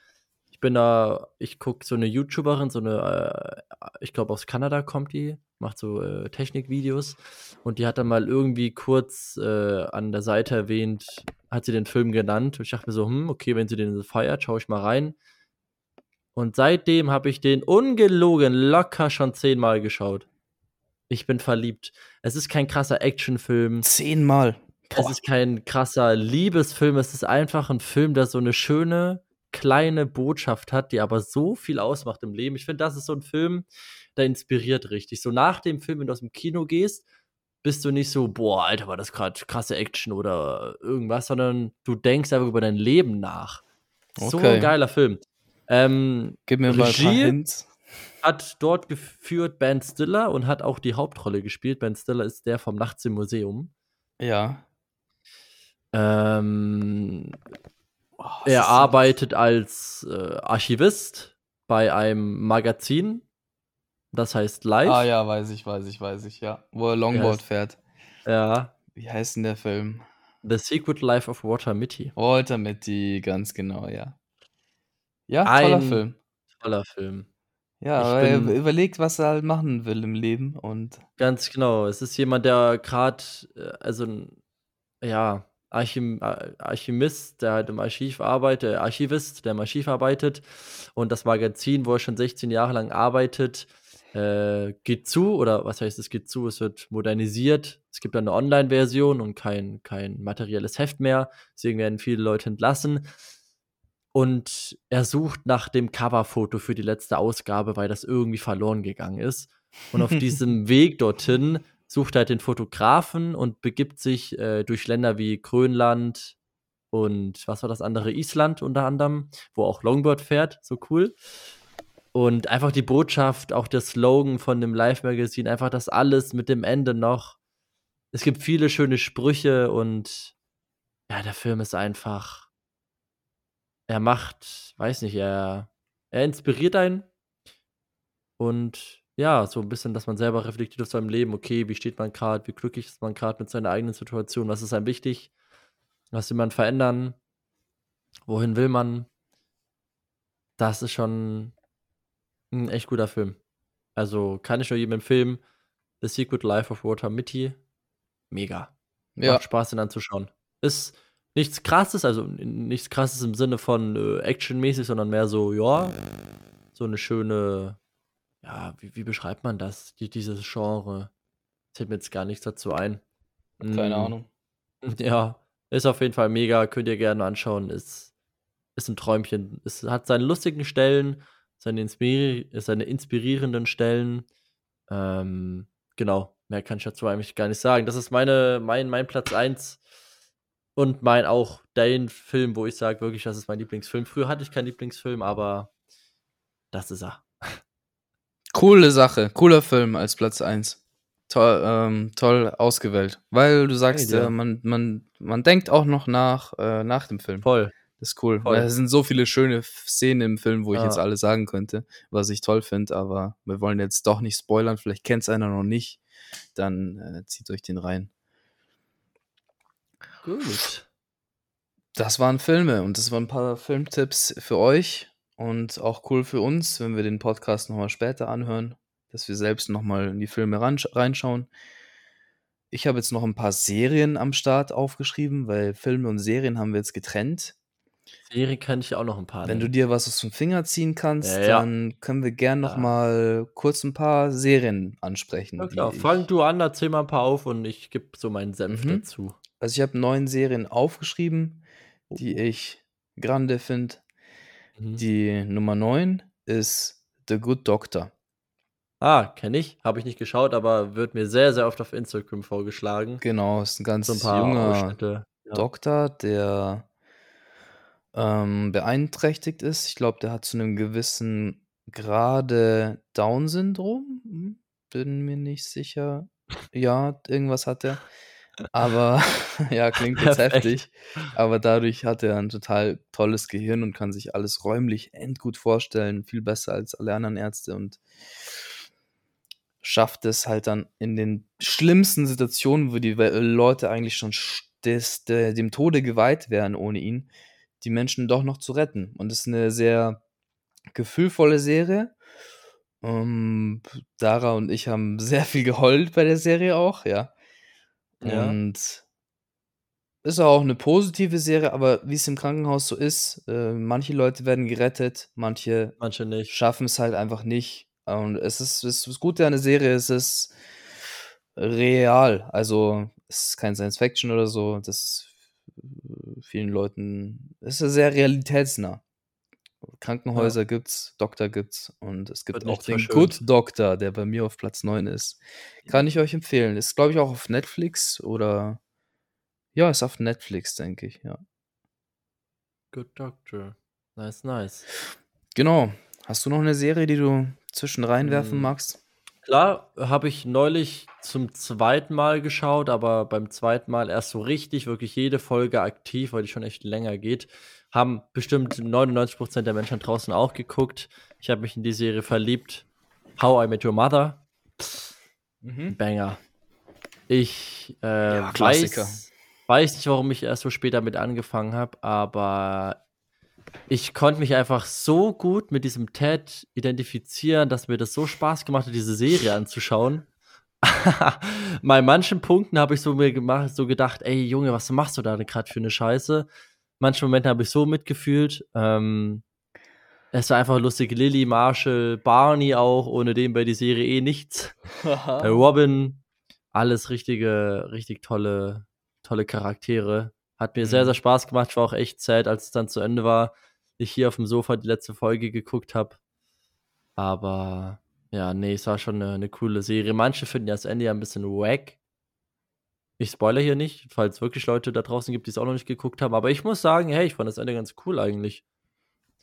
bin da, ich gucke so eine YouTuberin, so eine, äh, ich glaube aus Kanada kommt die, macht so äh, Technikvideos und die hat dann mal irgendwie kurz äh, an der Seite erwähnt, hat sie den Film genannt und ich dachte mir so, hm, okay, wenn sie den feiert, schaue ich mal rein. Und seitdem habe ich den ungelogen locker schon zehnmal geschaut. Ich bin verliebt. Es ist kein krasser Actionfilm. Zehnmal. Es ist kein krasser Liebesfilm. Es ist einfach ein Film, der so eine schöne, kleine Botschaft hat, die aber so viel ausmacht im Leben. Ich finde, das ist so ein Film, der inspiriert richtig. So nach dem Film, wenn du aus dem Kino gehst, bist du nicht so, boah, Alter, war das gerade krasse Action oder irgendwas, sondern du denkst einfach über dein Leben nach. Okay. So ein geiler Film. Ähm, Gib mir mal Regie ein paar Hints. Hat dort geführt Ben Stiller und hat auch die Hauptrolle gespielt. Ben Stiller ist der vom Nachts im Museum. Ja. Ähm, Oh, er arbeitet als äh, Archivist bei einem Magazin. Das heißt Live. Ah ja, weiß ich, weiß ich, weiß ich, ja. Wo er Longboard heißt, fährt. Ja. Wie heißt denn der Film? The Secret Life of Walter Mitty. Walter Mitty, ganz genau, ja. Ja, toller Ein Film. Toller Film. Ja, aber er überlegt, was er halt machen will im Leben und. Ganz genau. Es ist jemand, der gerade, äh, also, ja, Archim Archimist, der halt im Archiv arbeitet, Archivist, der im Archiv arbeitet. Und das Magazin, wo er schon 16 Jahre lang arbeitet, äh, geht zu, oder was heißt es geht zu? Es wird modernisiert. Es gibt dann eine Online-Version und kein, kein materielles Heft mehr. Deswegen werden viele Leute entlassen. Und er sucht nach dem Coverfoto für die letzte Ausgabe, weil das irgendwie verloren gegangen ist. Und auf diesem Weg dorthin sucht halt den Fotografen und begibt sich äh, durch Länder wie Grönland und was war das andere? Island unter anderem, wo auch Longboard fährt, so cool. Und einfach die Botschaft, auch der Slogan von dem Live-Magazin, einfach das alles mit dem Ende noch. Es gibt viele schöne Sprüche und ja, der Film ist einfach. Er macht, weiß nicht, er, er inspiriert einen und ja, so ein bisschen, dass man selber reflektiert auf seinem Leben. Okay, wie steht man gerade? Wie glücklich ist man gerade mit seiner eigenen Situation? Was ist einem wichtig? Was will man verändern? Wohin will man? Das ist schon ein echt guter Film. Also kann ich nur jedem empfehlen. The Secret Life of Walter Mitty. Mega. Ja. Macht Spaß, den anzuschauen. Ist nichts krasses, also nichts krasses im Sinne von äh, actionmäßig, sondern mehr so, ja, so eine schöne ja, wie, wie beschreibt man das, die, dieses Genre? Fällt mir jetzt gar nichts dazu ein. Keine hm. Ahnung. Ja, ist auf jeden Fall mega, könnt ihr gerne anschauen. Ist, ist ein Träumchen. Es hat seine lustigen Stellen, seine, inspiri seine inspirierenden Stellen. Ähm, genau, mehr kann ich dazu eigentlich gar nicht sagen. Das ist meine, mein, mein Platz 1 und mein auch den Film, wo ich sage wirklich, das ist mein Lieblingsfilm. Früher hatte ich keinen Lieblingsfilm, aber das ist er. Coole Sache, cooler Film als Platz 1. Toll, ähm, toll ausgewählt. Weil du sagst, Hey, äh, man, man, man denkt auch noch nach, äh, nach dem Film. Voll. Das ist cool. Voll. Es sind so viele schöne Szenen im Film, wo ich Ja. jetzt alle sagen könnte, was ich toll finde, aber wir wollen jetzt doch nicht spoilern. Vielleicht kennt es einer noch nicht. Dann äh, zieht euch den rein. Gut. Das waren Filme und das waren ein paar Filmtipps für euch und auch cool für uns, wenn wir den Podcast nochmal später anhören, dass wir selbst nochmal in die Filme reinschauen. Ich habe jetzt noch ein paar Serien am Start aufgeschrieben, weil Filme und Serien haben wir jetzt getrennt. Serien kann ich auch noch ein paar Wenn du nennen. dir was aus dem Finger ziehen kannst, Ja, ja. dann können wir gern Ja. nochmal kurz ein paar Serien ansprechen. Ja, klar. Fang du an, erzähl mal ein paar auf und ich gebe so meinen Senf Mhm. dazu. Also ich habe neun Serien aufgeschrieben, Oh. die ich grande finde. Mhm. Die Nummer 9 ist The Good Doctor. Ah, kenne ich. Habe ich nicht geschaut, aber wird mir sehr, sehr oft auf Instagram vorgeschlagen. Genau, ist ein ganz So ein paar junger. Ja. Doktor, der ähm, beeinträchtigt ist. Ich glaube, der hat zu einem gewissen Grade Down-Syndrom. Hm, Bin mir nicht sicher. Ja, irgendwas hat er. Aber ja, klingt jetzt Perfekt. heftig. Aber dadurch hat er ein total tolles Gehirn und kann sich alles räumlich endgut vorstellen. Viel besser als alle anderen Ärzte und schafft es halt dann in den schlimmsten Situationen, wo die Leute eigentlich schon des, de, dem Tode geweiht wären ohne ihn, die Menschen doch noch zu retten. Und es ist eine sehr gefühlvolle Serie. Ähm, Dara und ich haben sehr viel geheult bei der Serie auch, ja. Ja. Und ist auch eine positive Serie, aber wie es im Krankenhaus so ist, äh, manche Leute werden gerettet, manche Manche nicht. schaffen es halt einfach nicht. Und es ist, es ist das Gute an der Serie, es ist real. Also es ist kein Science Fiction oder so. Das äh, vielen Leuten es ist sehr realitätsnah. Krankenhäuser gibt's, Doktor gibt's und es gibt Wird auch den. Good Doctor, der bei mir auf Platz 9 ist. Kann ich euch empfehlen. Ist, glaube ich, auch auf Netflix oder ja, ist auf Netflix, denke ich, ja. Good Doctor. Nice, nice. Genau. Hast du noch eine Serie, die du zwischen reinwerfen Hm. magst? Klar, habe ich neulich zum zweiten Mal geschaut, aber beim zweiten Mal erst so richtig, wirklich jede Folge aktiv, weil die schon echt länger geht. Haben bestimmt 99% der Menschen draußen auch geguckt. Ich habe mich in die Serie verliebt. How I Met Your Mother. Mhm. Banger. Ich äh, Ja, weiß, weiß nicht, warum ich erst so spät damit angefangen habe, aber ich konnte mich einfach so gut mit diesem Ted identifizieren, dass mir das so Spaß gemacht hat, diese Serie anzuschauen. Bei manchen Punkten habe ich so mir gemacht, so gedacht, ey Junge, was machst du da denn gerade für eine Scheiße? Manche Momente habe ich so mitgefühlt. Ähm, es war einfach lustig. Lily, Marshall, Barney auch, ohne den bei die Serie eh nichts. Äh, Robin, alles richtige, richtig tolle, tolle Charaktere. Hat mir sehr, Mhm. sehr Spaß gemacht. Ich war auch echt sad, als es dann zu Ende war. Ich hier auf dem Sofa die letzte Folge geguckt habe. Aber ja, nee, es war schon eine, eine coole Serie. Manche finden ja das Ende ja ein bisschen wack. Ich spoiler hier nicht, falls es wirklich Leute da draußen gibt, die es auch noch nicht geguckt haben. Aber ich muss sagen, hey, ich fand das Ende ganz cool eigentlich.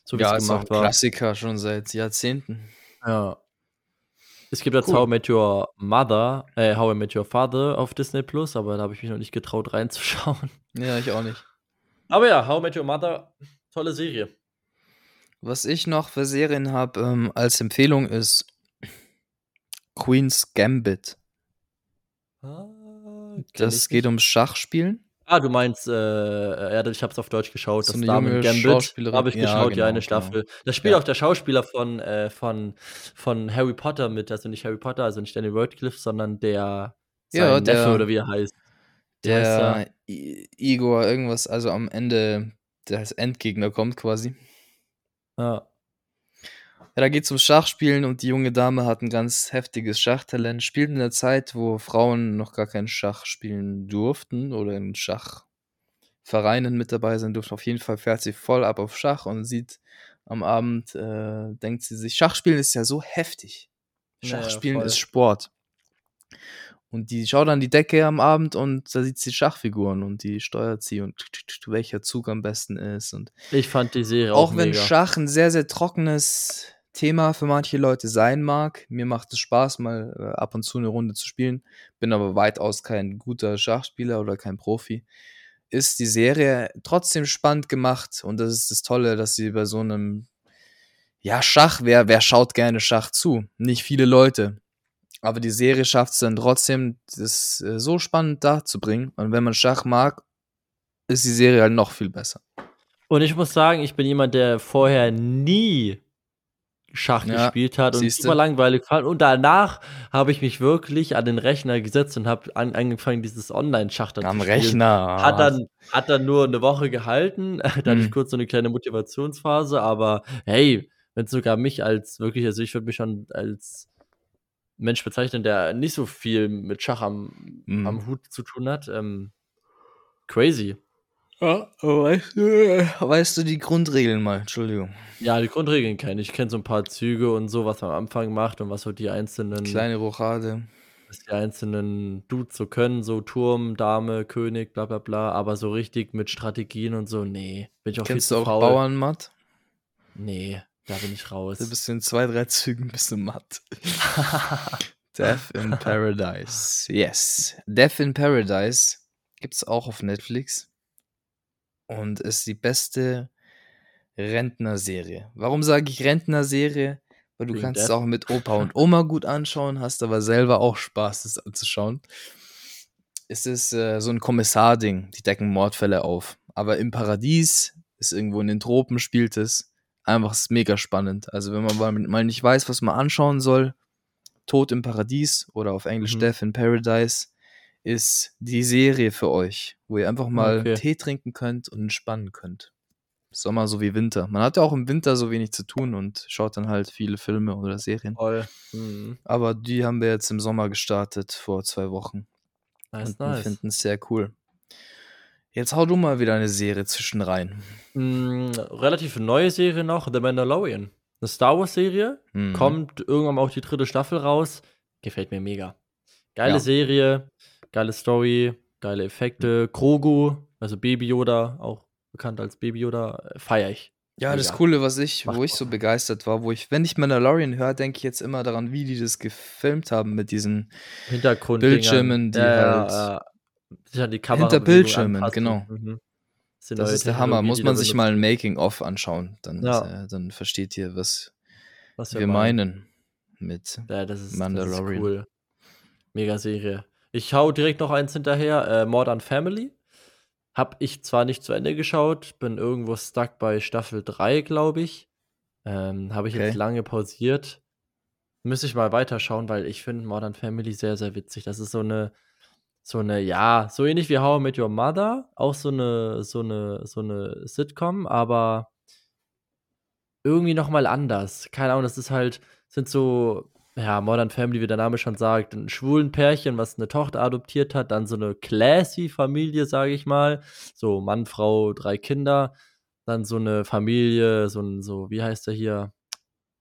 So wie ja, es ist auch ein gemacht war. Klassiker schon seit Jahrzehnten. Ja. Es gibt jetzt Cool. How I Met Your Mother, äh, How I Met Your Father auf Disney Plus, aber da habe ich mich noch nicht getraut reinzuschauen. Ja, ich auch nicht. Aber ja, How I Met Your Mother, tolle Serie. Was ich noch für Serien habe ähm, als Empfehlung ist Queen's Gambit. Ah, Das geht ums Schachspielen. Ah, du meinst, äh, ja, ich habe es auf Deutsch geschaut, So das Damen Gambit. Schauspielerin. Habe ich Ja, geschaut, ja, genau, eine genau. Staffel. Da spielt Ja. auch der Schauspieler von, äh, von, von Harry Potter mit, also nicht Harry Potter, also nicht Danny Radcliffe, sondern der, Ja, der- Neffe oder wie er heißt. Er? Der I Igor irgendwas, also am Ende der als Endgegner kommt quasi. Ja. Ja, da geht es um Schachspielen und die junge Dame hat ein ganz heftiges Schachtalent. Spielt in der Zeit, wo Frauen noch gar kein Schach spielen durften oder in Schachvereinen mit dabei sein durften. Auf jeden Fall fährt sie voll ab auf Schach und sieht am Abend äh, denkt sie sich, Schachspielen ist ja so heftig. Schachspielen voll. ist Sport. Und die schaut an die Decke am Abend und da sieht sie Schachfiguren und die steuert sie und welcher Zug am besten ist. Und Ich fand die Serie auch, auch wenn mega. Schach ein sehr, sehr trockenes Thema für manche Leute sein mag, mir macht es Spaß, mal äh, ab und zu eine Runde zu spielen, bin aber weitaus kein guter Schachspieler oder kein Profi, ist die Serie trotzdem spannend gemacht und das ist das Tolle, dass sie bei so einem, ja, Schach, wer, wer schaut gerne Schach zu? Nicht viele Leute. Aber die Serie schafft es dann trotzdem, das äh, so spannend darzubringen. Und wenn man Schach mag, ist die Serie halt noch viel besser. Und ich muss sagen, ich bin jemand, der vorher nie Schach Ja, gespielt hat und siehste. super langweilig fand. Und danach habe ich mich wirklich an den Rechner gesetzt und habe an, angefangen, dieses Online-Schach dann Am zu spielen. Rechner. Hat dann, hat dann nur eine Woche gehalten. Da hatte ich Hm. kurz so eine kleine Motivationsphase, aber hey, wenn sogar mich als wirklich, also ich würde mich schon als Mensch bezeichnen, der nicht so viel mit Schach am, Mhm. am Hut zu tun hat. Ähm, crazy. Ja, weißt du, weißt du die Grundregeln mal? Entschuldigung. Ja, die Grundregeln kenne ich. Ich kenne so ein paar Züge und so, was man am Anfang macht und was so die einzelnen, Kleine Rochade. was die einzelnen Dudes so können, so Turm, Dame, König, bla bla bla. Aber so richtig mit Strategien und so, nee. Bin ich auch Kennst viel du zu auch faul. Bauernmatt? Nee, da bin ich raus. Du bist in zwei, drei Zügen bist du matt. Death in Paradise. Yes. Death in Paradise gibt's auch auf Netflix und ist die beste Rentnerserie. Warum sage ich Rentnerserie? Weil du Wegen kannst es Death? auch mit Opa und Oma gut anschauen, hast aber selber auch Spaß, es anzuschauen. Es ist äh, so ein Kommissar-Ding, die decken Mordfälle auf. Aber im Paradies, ist irgendwo in den Tropen, spielt es. Einfach ist mega spannend. Also wenn man mal, mal nicht weiß, was man anschauen soll, Tod im Paradies oder auf Englisch Mhm. Death in Paradise ist die Serie für euch, wo ihr einfach mal Okay. Tee trinken könnt und entspannen könnt. Sommer so wie Winter. Man hat ja auch im Winter so wenig zu tun und schaut dann halt viele Filme oder Serien. Mhm. Aber die haben wir jetzt im Sommer gestartet, vor zwei Wochen. Nice, und nice. finden es sehr cool. Jetzt hau du mal wieder eine Serie zwischen rein. Mm, relativ neue Serie noch, The Mandalorian. Eine Star Wars-Serie. Mhm. Kommt irgendwann auch die dritte Staffel raus. Gefällt mir mega. Geile Ja. Serie, geile Story, geile Effekte. Grogu, also Baby Yoda, auch bekannt als Baby Yoda, feiere ich. Ja, das. Coole, was ich, Macht wo ich so begeistert war, wo ich, wenn ich Mandalorian höre, denke ich jetzt immer daran, wie die das gefilmt haben mit diesen Hintergrund Bildschirmen, die halt ja, sich an die Kamera hinter Bildschirmen, genau. Mhm. Das neue ist der Hammer. Muss man sich mal ein. Making-of anschauen. Dann, Ja. äh, dann versteht ihr, was Was wir meinen mit Ja, das ist, das ist Mandalorian. cool. Mega Serie. Ich hau direkt noch eins hinterher. Äh, Modern Family. Hab ich zwar nicht zu Ende geschaut, bin irgendwo stuck bei Staffel 3, glaube ich. Ähm, Habe ich Okay. jetzt lange pausiert. Müsste ich mal weiterschauen, weil ich finde Modern Family sehr, sehr witzig. Das ist so eine, so eine, ja, so ähnlich wie How I Met Your Mother, auch so eine, so eine, so eine Sitcom, aber irgendwie nochmal anders. Keine Ahnung, das ist halt, sind so, ja, Modern Family, wie der Name schon sagt, ein schwulen Pärchen, was eine Tochter adoptiert hat, dann so eine classy Familie, sage ich mal. So Mann, Frau, drei Kinder. Dann so eine Familie, so ein, so, wie heißt der hier?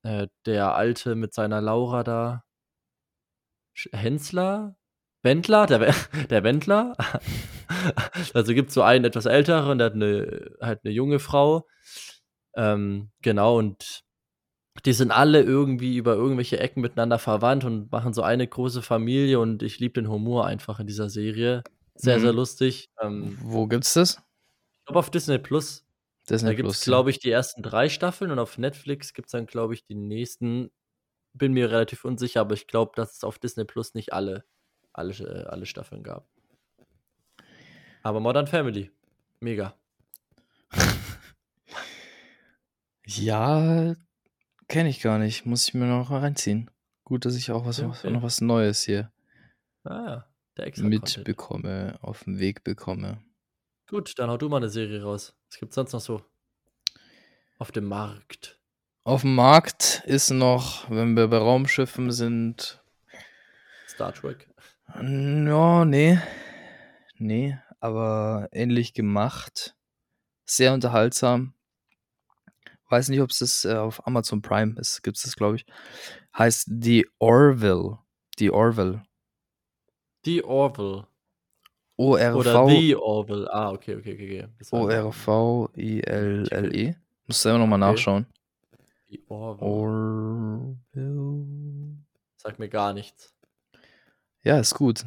Äh, der Alte mit seiner Laura da. Hensler? Wendler? Der, der Wendler? also gibt es so einen etwas älteren, der hat eine, halt eine junge Frau. Ähm, genau, und die sind alle irgendwie über irgendwelche Ecken miteinander verwandt und machen so eine große Familie und ich liebe den Humor einfach in dieser Serie. Sehr, Mhm. sehr lustig. Ähm, Wo gibt's das? ich glaube auf Disney Plus. Disney Da gibt es, glaube ich, die ersten drei Staffeln und auf Netflix gibt es dann, glaube ich, die nächsten. Bin mir relativ unsicher, aber ich glaube, dass es auf Disney Plus nicht alle, alle, äh, alle Staffeln gab. Aber Modern Family. Mega. Ja, kenne ich gar nicht. Muss ich mir noch mal reinziehen. Gut, dass ich auch was, Okay, was- noch was Neues hier Ah mitbekomme, auf den Weg bekomme. Gut, dann hau du mal eine Serie raus. Was gibt's sonst noch so? Auf dem Markt. Auf dem Markt ist noch, wenn wir bei Raumschiffen sind, Star Trek. ja, nee, nee, aber ähnlich gemacht. Sehr unterhaltsam. Weiß nicht, ob es das äh, auf Amazon Prime ist, gibt es das, glaube ich. Heißt The Orville. The Orville. Die Orville. O-R-V. Oder The Orville. Ah, okay, okay, okay. O-R-V-I-L-L-E. Musst du selber nochmal Okay. nachschauen. Die Orville. Orville. Sagt mir gar nichts. Ja, ist gut.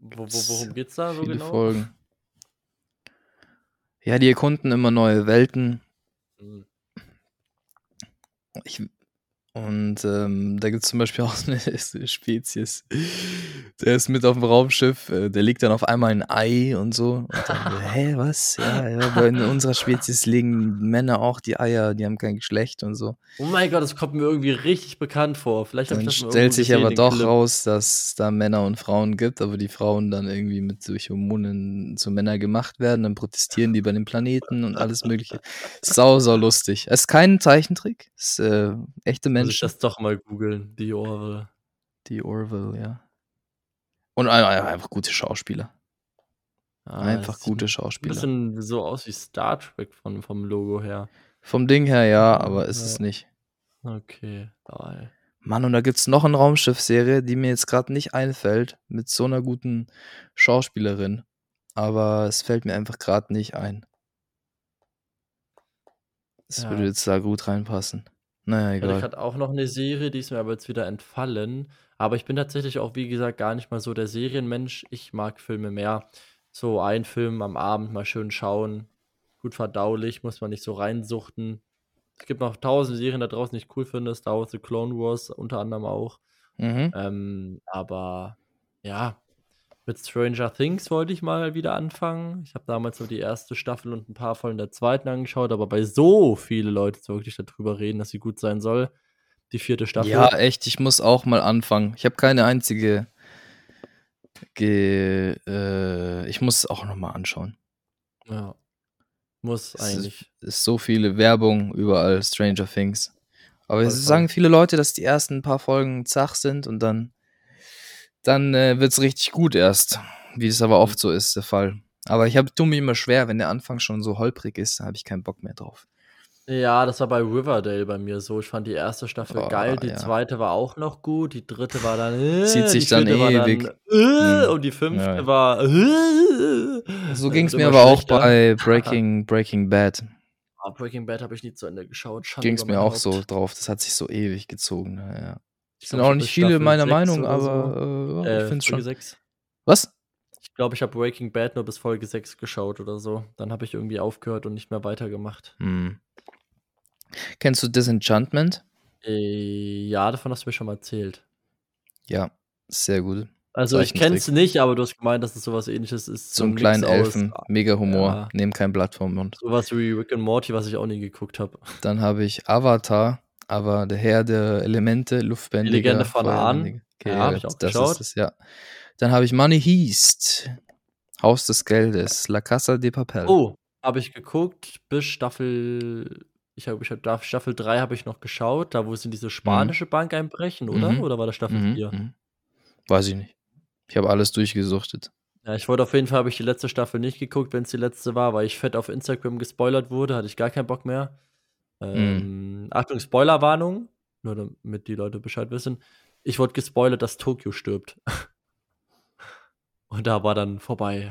Wo, wo, worum geht's da so Viele genau? Folgen. Ja, die erkunden immer neue Welten. Hm. Ich, und ähm, da gibt es zum Beispiel auch eine Spezies. Der ist mit auf dem Raumschiff, äh, der legt dann auf einmal ein Ei und so. Und dann, hä, was? Ja, ja, aber in unserer Spezies legen Männer auch die Eier, die haben kein Geschlecht und so. Oh mein Gott, das kommt mir irgendwie richtig bekannt vor. Vielleicht hab ich Dann das stellt sich gesehen, aber doch Clip. raus, dass es da Männer und Frauen gibt, aber die Frauen dann irgendwie mit durch Hormonen zu Männern gemacht werden, dann protestieren die bei den Planeten und alles mögliche. Sau, sau lustig. Es ist kein Zeichentrick, es ist äh, echte Muss ich Menschen. das doch mal googeln, die Orville. Die Orville, ja. Und ein- ein- einfach gute Schauspieler. Ah, Einfach es gute Ein Schauspieler. bisschen so aus wie Star Trek von, vom Logo her. Vom Ding her ja, aber ist Ja. es nicht. Okay, geil. Mann, und da gibt's noch eine Raumschiff-Serie, die mir jetzt gerade nicht einfällt, mit so einer guten Schauspielerin. Aber es fällt mir einfach gerade nicht ein. Es Ja. würde jetzt da gut reinpassen. Naja, Ja, ich egal. hatte auch noch eine Serie, die ist mir aber jetzt wieder entfallen. Aber ich bin tatsächlich auch, wie gesagt, gar nicht mal so der Serienmensch. Ich mag Filme mehr. So ein Film am Abend mal schön schauen. Gut verdaulich, muss man nicht so reinsuchten. Es gibt noch tausend Serien da draußen, die ich cool finde. Star Wars The Clone Wars unter anderem auch. Mhm. Ähm, aber ja, mit Stranger Things wollte ich mal wieder anfangen. Ich habe damals so die erste Staffel und ein paar Folgen der zweiten angeschaut, aber bei so viele Leute jetzt wirklich darüber reden, dass sie gut sein soll. Die vierte Staffel. Ja, echt, ich muss auch mal anfangen. Ich habe keine einzige. Ge äh, ich muss es auch nochmal anschauen. Ja. Muss Es eigentlich. ist, ist so viele Werbung überall, Stranger Things. Aber es sagen viele Leute, dass die ersten paar Folgen zach sind und dann, dann äh, wird es richtig gut erst. Wie es aber oft so ist, der Fall. Aber ich habe mir immer schwer, wenn der Anfang schon so holprig ist, habe ich keinen Bock mehr drauf. Ja, das war bei Riverdale bei mir so. Ich fand die erste Staffel Oh, geil, die ja. zweite war auch noch gut, die dritte war dann. Äh, Zieht sich dann ewig. äh, Hm. und die fünfte Ja, war. Äh, So äh, ging es mir aber auch bei Breaking, Breaking Bad. Ah, Breaking Bad habe ich nie zu Ende geschaut. Ging es mir auch so drauf. Das hat sich so ewig gezogen. Ja. Ich Sind auch nicht viele Staffel meiner Meinung, oder so. aber äh, ich Äh, finde es schon. 6. Was? Ich glaube, ich habe Breaking Bad nur bis Folge 6 geschaut oder so. Dann habe ich irgendwie aufgehört und nicht mehr weitergemacht. Hm. Kennst du Disenchantment? Äh, ja, davon hast du mir schon mal erzählt. Ja, sehr gut. Also ich kenne es nicht, aber du hast gemeint, dass es sowas ähnliches ist. so Zum ein kleinen Mix aus- Elfen, mega Humor, Ja. nehmen kein Blatt vom Mund. Sowas wie Rick and Morty, was ich auch nie geguckt habe. Dann habe ich Avatar, aber der Herr der Elemente, Luftbändiger. Legende von Ahn. Ja, ja, hab ich auch das geschaut. ist es, ja. Dann habe ich Money Heist, Haus des Geldes, La Casa de Papel. Oh, habe ich geguckt bis Staffel. Ich habe ich hab, Staffel 3 habe ich noch geschaut, da wo sie in diese spanische Bank einbrechen, oder? Mhm. Oder war das Staffel Mhm, 4? mhm. Weiß ich nicht. Ich habe alles durchgesuchtet. Ja, ich wollte auf jeden Fall, habe ich die letzte Staffel nicht geguckt, wenn es die letzte war, weil ich fett auf Instagram gespoilert wurde, hatte ich gar keinen Bock mehr. Ähm, Achtung, Spoilerwarnung, nur damit die Leute Bescheid wissen. Ich wurde gespoilert, dass Tokio stirbt. Und da war dann vorbei.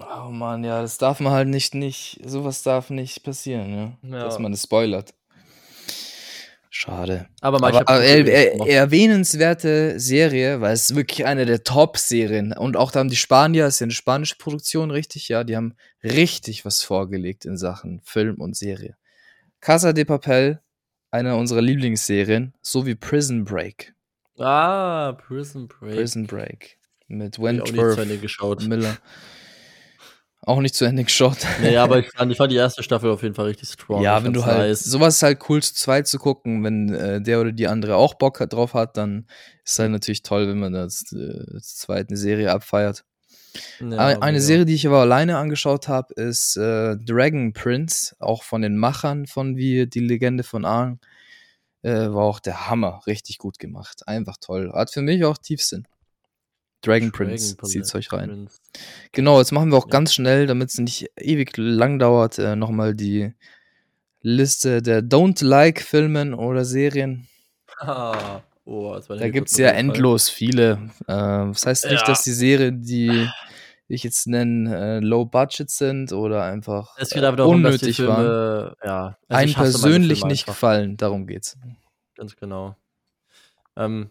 Oh Mann, ja, das darf man halt nicht, nicht, sowas darf nicht passieren, ja. Ja. Dass man es spoilert. Schade. Aber mal, ich Aber er, er, erwähnenswerte Serie, weil es ist wirklich eine der Top-Serien. Und auch da haben die Spanier, ist ja eine spanische Produktion, richtig? Ja, die haben richtig was vorgelegt in Sachen Film und Serie. Casa de Papel, eine unserer Lieblingsserien, so wie Prison Break. Ah, Prison Break. Prison Break. Mit Wentworth. Miller. Auch nicht zu Ende geschaut. Nee, aber ich fand, ich fand die erste Staffel auf jeden Fall richtig strong. Ja, Ich wenn du halt, nice. sowas ist halt cool zu zweit zu gucken, wenn äh, der oder die andere auch Bock hat, drauf hat, dann ist halt natürlich toll, wenn man das äh, zweit eine Serie abfeiert. Ja, Ein- eine mega. Serie, die ich aber alleine angeschaut habe, ist äh, Dragon Prince, auch von den Machern von wie die Legende von Aang. Äh, war auch der Hammer, richtig gut gemacht. Einfach toll. Hat für mich auch Tiefsinn. Dragon, Dragon Prince, zieht's euch rein. Prince. Genau, jetzt machen wir auch ja. ganz schnell, damit es nicht ewig lang dauert, äh, nochmal die Liste der Don't Like Filmen oder Serien. Ah, oh, da gibt es ja endlos viele. Äh, das heißt nicht, ja. dass die Serien, die ich jetzt nenne, äh, low budget sind oder einfach es geht aber darum, unnötig Filme, waren. Ja, also Einem persönlich nicht gefallen, darum geht's. Ganz genau. Ähm,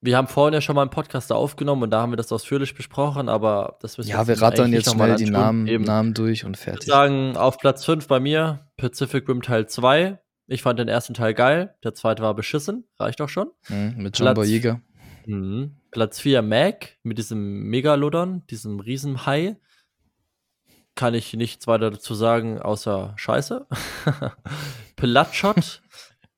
wir haben vorhin ja schon mal einen Podcast da aufgenommen und da haben wir das ausführlich besprochen, aber das müssen Ja, wir rattern jetzt schnell die Namen, Namen durch und fertig. Ich würde sagen, auf Platz 5 bei mir Pacific Rim Teil 2. Ich fand den ersten Teil geil, der zweite war beschissen, reicht auch schon. Mhm, mit John Platz, Boyega. Mh, Platz 4 Mac mit diesem Megalodon, diesem Riesenhai. Kann ich nichts weiter dazu sagen, außer Scheiße. Bloodshot,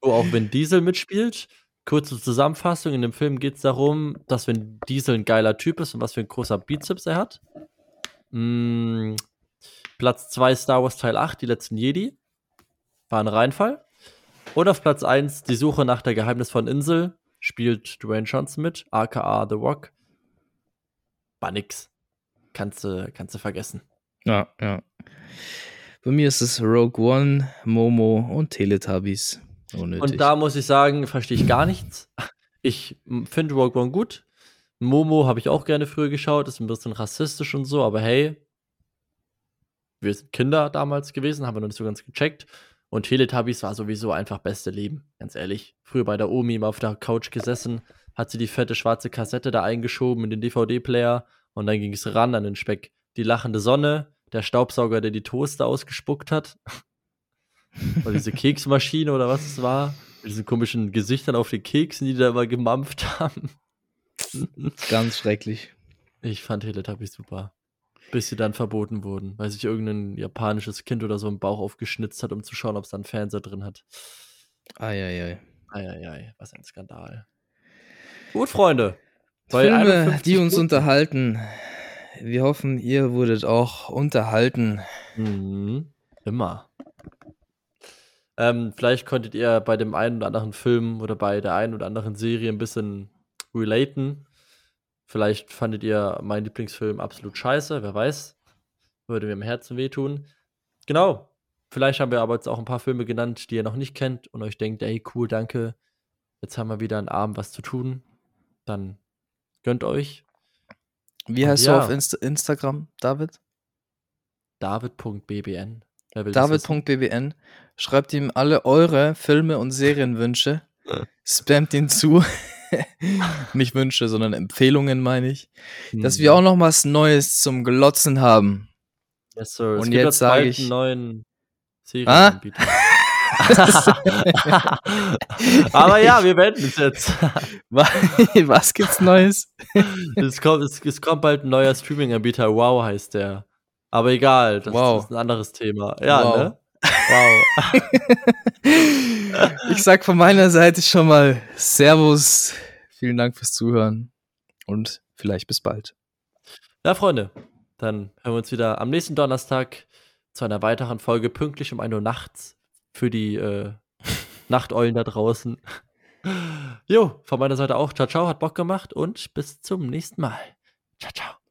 wo auch Vin Diesel mitspielt. Kurze Zusammenfassung: In dem Film geht es darum, dass Vin Diesel ein geiler Typ ist und was für ein großer Bizeps er hat. Mm, Platz 2 Star Wars Teil 8, die letzten Jedi. War ein Reinfall. Und auf Platz 1 Die Suche nach der geheimnisvollen Insel spielt Dwayne Johnson mit, aka The Rock. War nix. Kannst du kannst du vergessen. Ja, ja. Bei mir ist es Rogue One, Momo und Teletubbies. Unnötig. Und da muss ich sagen, verstehe ich gar nichts. Ich finde Rogue One gut. Momo habe ich auch gerne früher geschaut, ist ein bisschen rassistisch und so, aber hey, wir sind Kinder damals gewesen, haben wir noch nicht so ganz gecheckt. Und Teletubbies war sowieso einfach beste Leben, ganz ehrlich. Früher bei der Omi immer auf der Couch gesessen, hat sie die fette schwarze Kassette da eingeschoben in den DVD-Player und dann ging es ran an den Speck. Die lachende Sonne, der Staubsauger, der die Toaster ausgespuckt hat. Oder diese Keksmaschine oder was es war. Mit diesen komischen Gesichtern auf den Keksen, die da immer gemampft haben. Ganz schrecklich. Ich fand Teletubbies super bis sie dann verboten wurden, weil sich irgendein japanisches Kind oder so im Bauch aufgeschnitzt hat, um zu schauen, ob es da einen Fernseher drin hat. Eieiei. Eieiei, was ein Skandal. Gut, Freunde. Filme, die uns Minuten. unterhalten. Wir hoffen, ihr wurdet auch unterhalten. Mhm. Immer. Ähm, vielleicht konntet ihr bei dem einen oder anderen Film oder bei der einen oder anderen Serie ein bisschen relaten. Vielleicht fandet ihr meinen Lieblingsfilm absolut scheiße, wer weiß. Würde mir im Herzen wehtun. Genau. Vielleicht haben wir aber jetzt auch ein paar Filme genannt, die ihr noch nicht kennt und euch denkt, ey, cool, danke. Jetzt haben wir wieder einen Abend was zu tun. Dann gönnt euch. Wie heißt ja. du auf Inst Instagram, David? David.bbn. David.bbn. Schreibt ihm alle eure Filme und Serienwünsche. Spamt ihn zu. Nicht Wünsche, sondern Empfehlungen, meine ich. Hm. Dass wir auch noch was Neues zum Glotzen haben. Yes, sir. Und jetzt sage ich. einen neuen Serienanbieter. Ah? Aber ja, wir wenden es jetzt. Was gibt's Neues? es, kommt, es, es kommt bald ein neuer Streaming-Anbieter. Wow heißt der. Aber egal, das, wow. ist ein anderes Thema. Ja, wow. ne? Wow. ich sag von meiner Seite schon mal Servus. Vielen Dank fürs Zuhören und vielleicht bis bald. Ja, Freunde, dann hören wir uns wieder am nächsten Donnerstag zu einer weiteren Folge pünktlich um 1 Uhr nachts für die äh, Nachteulen da draußen. Jo, von meiner Seite auch. Ciao, ciao, hat Bock gemacht und bis zum nächsten Mal. Ciao, ciao.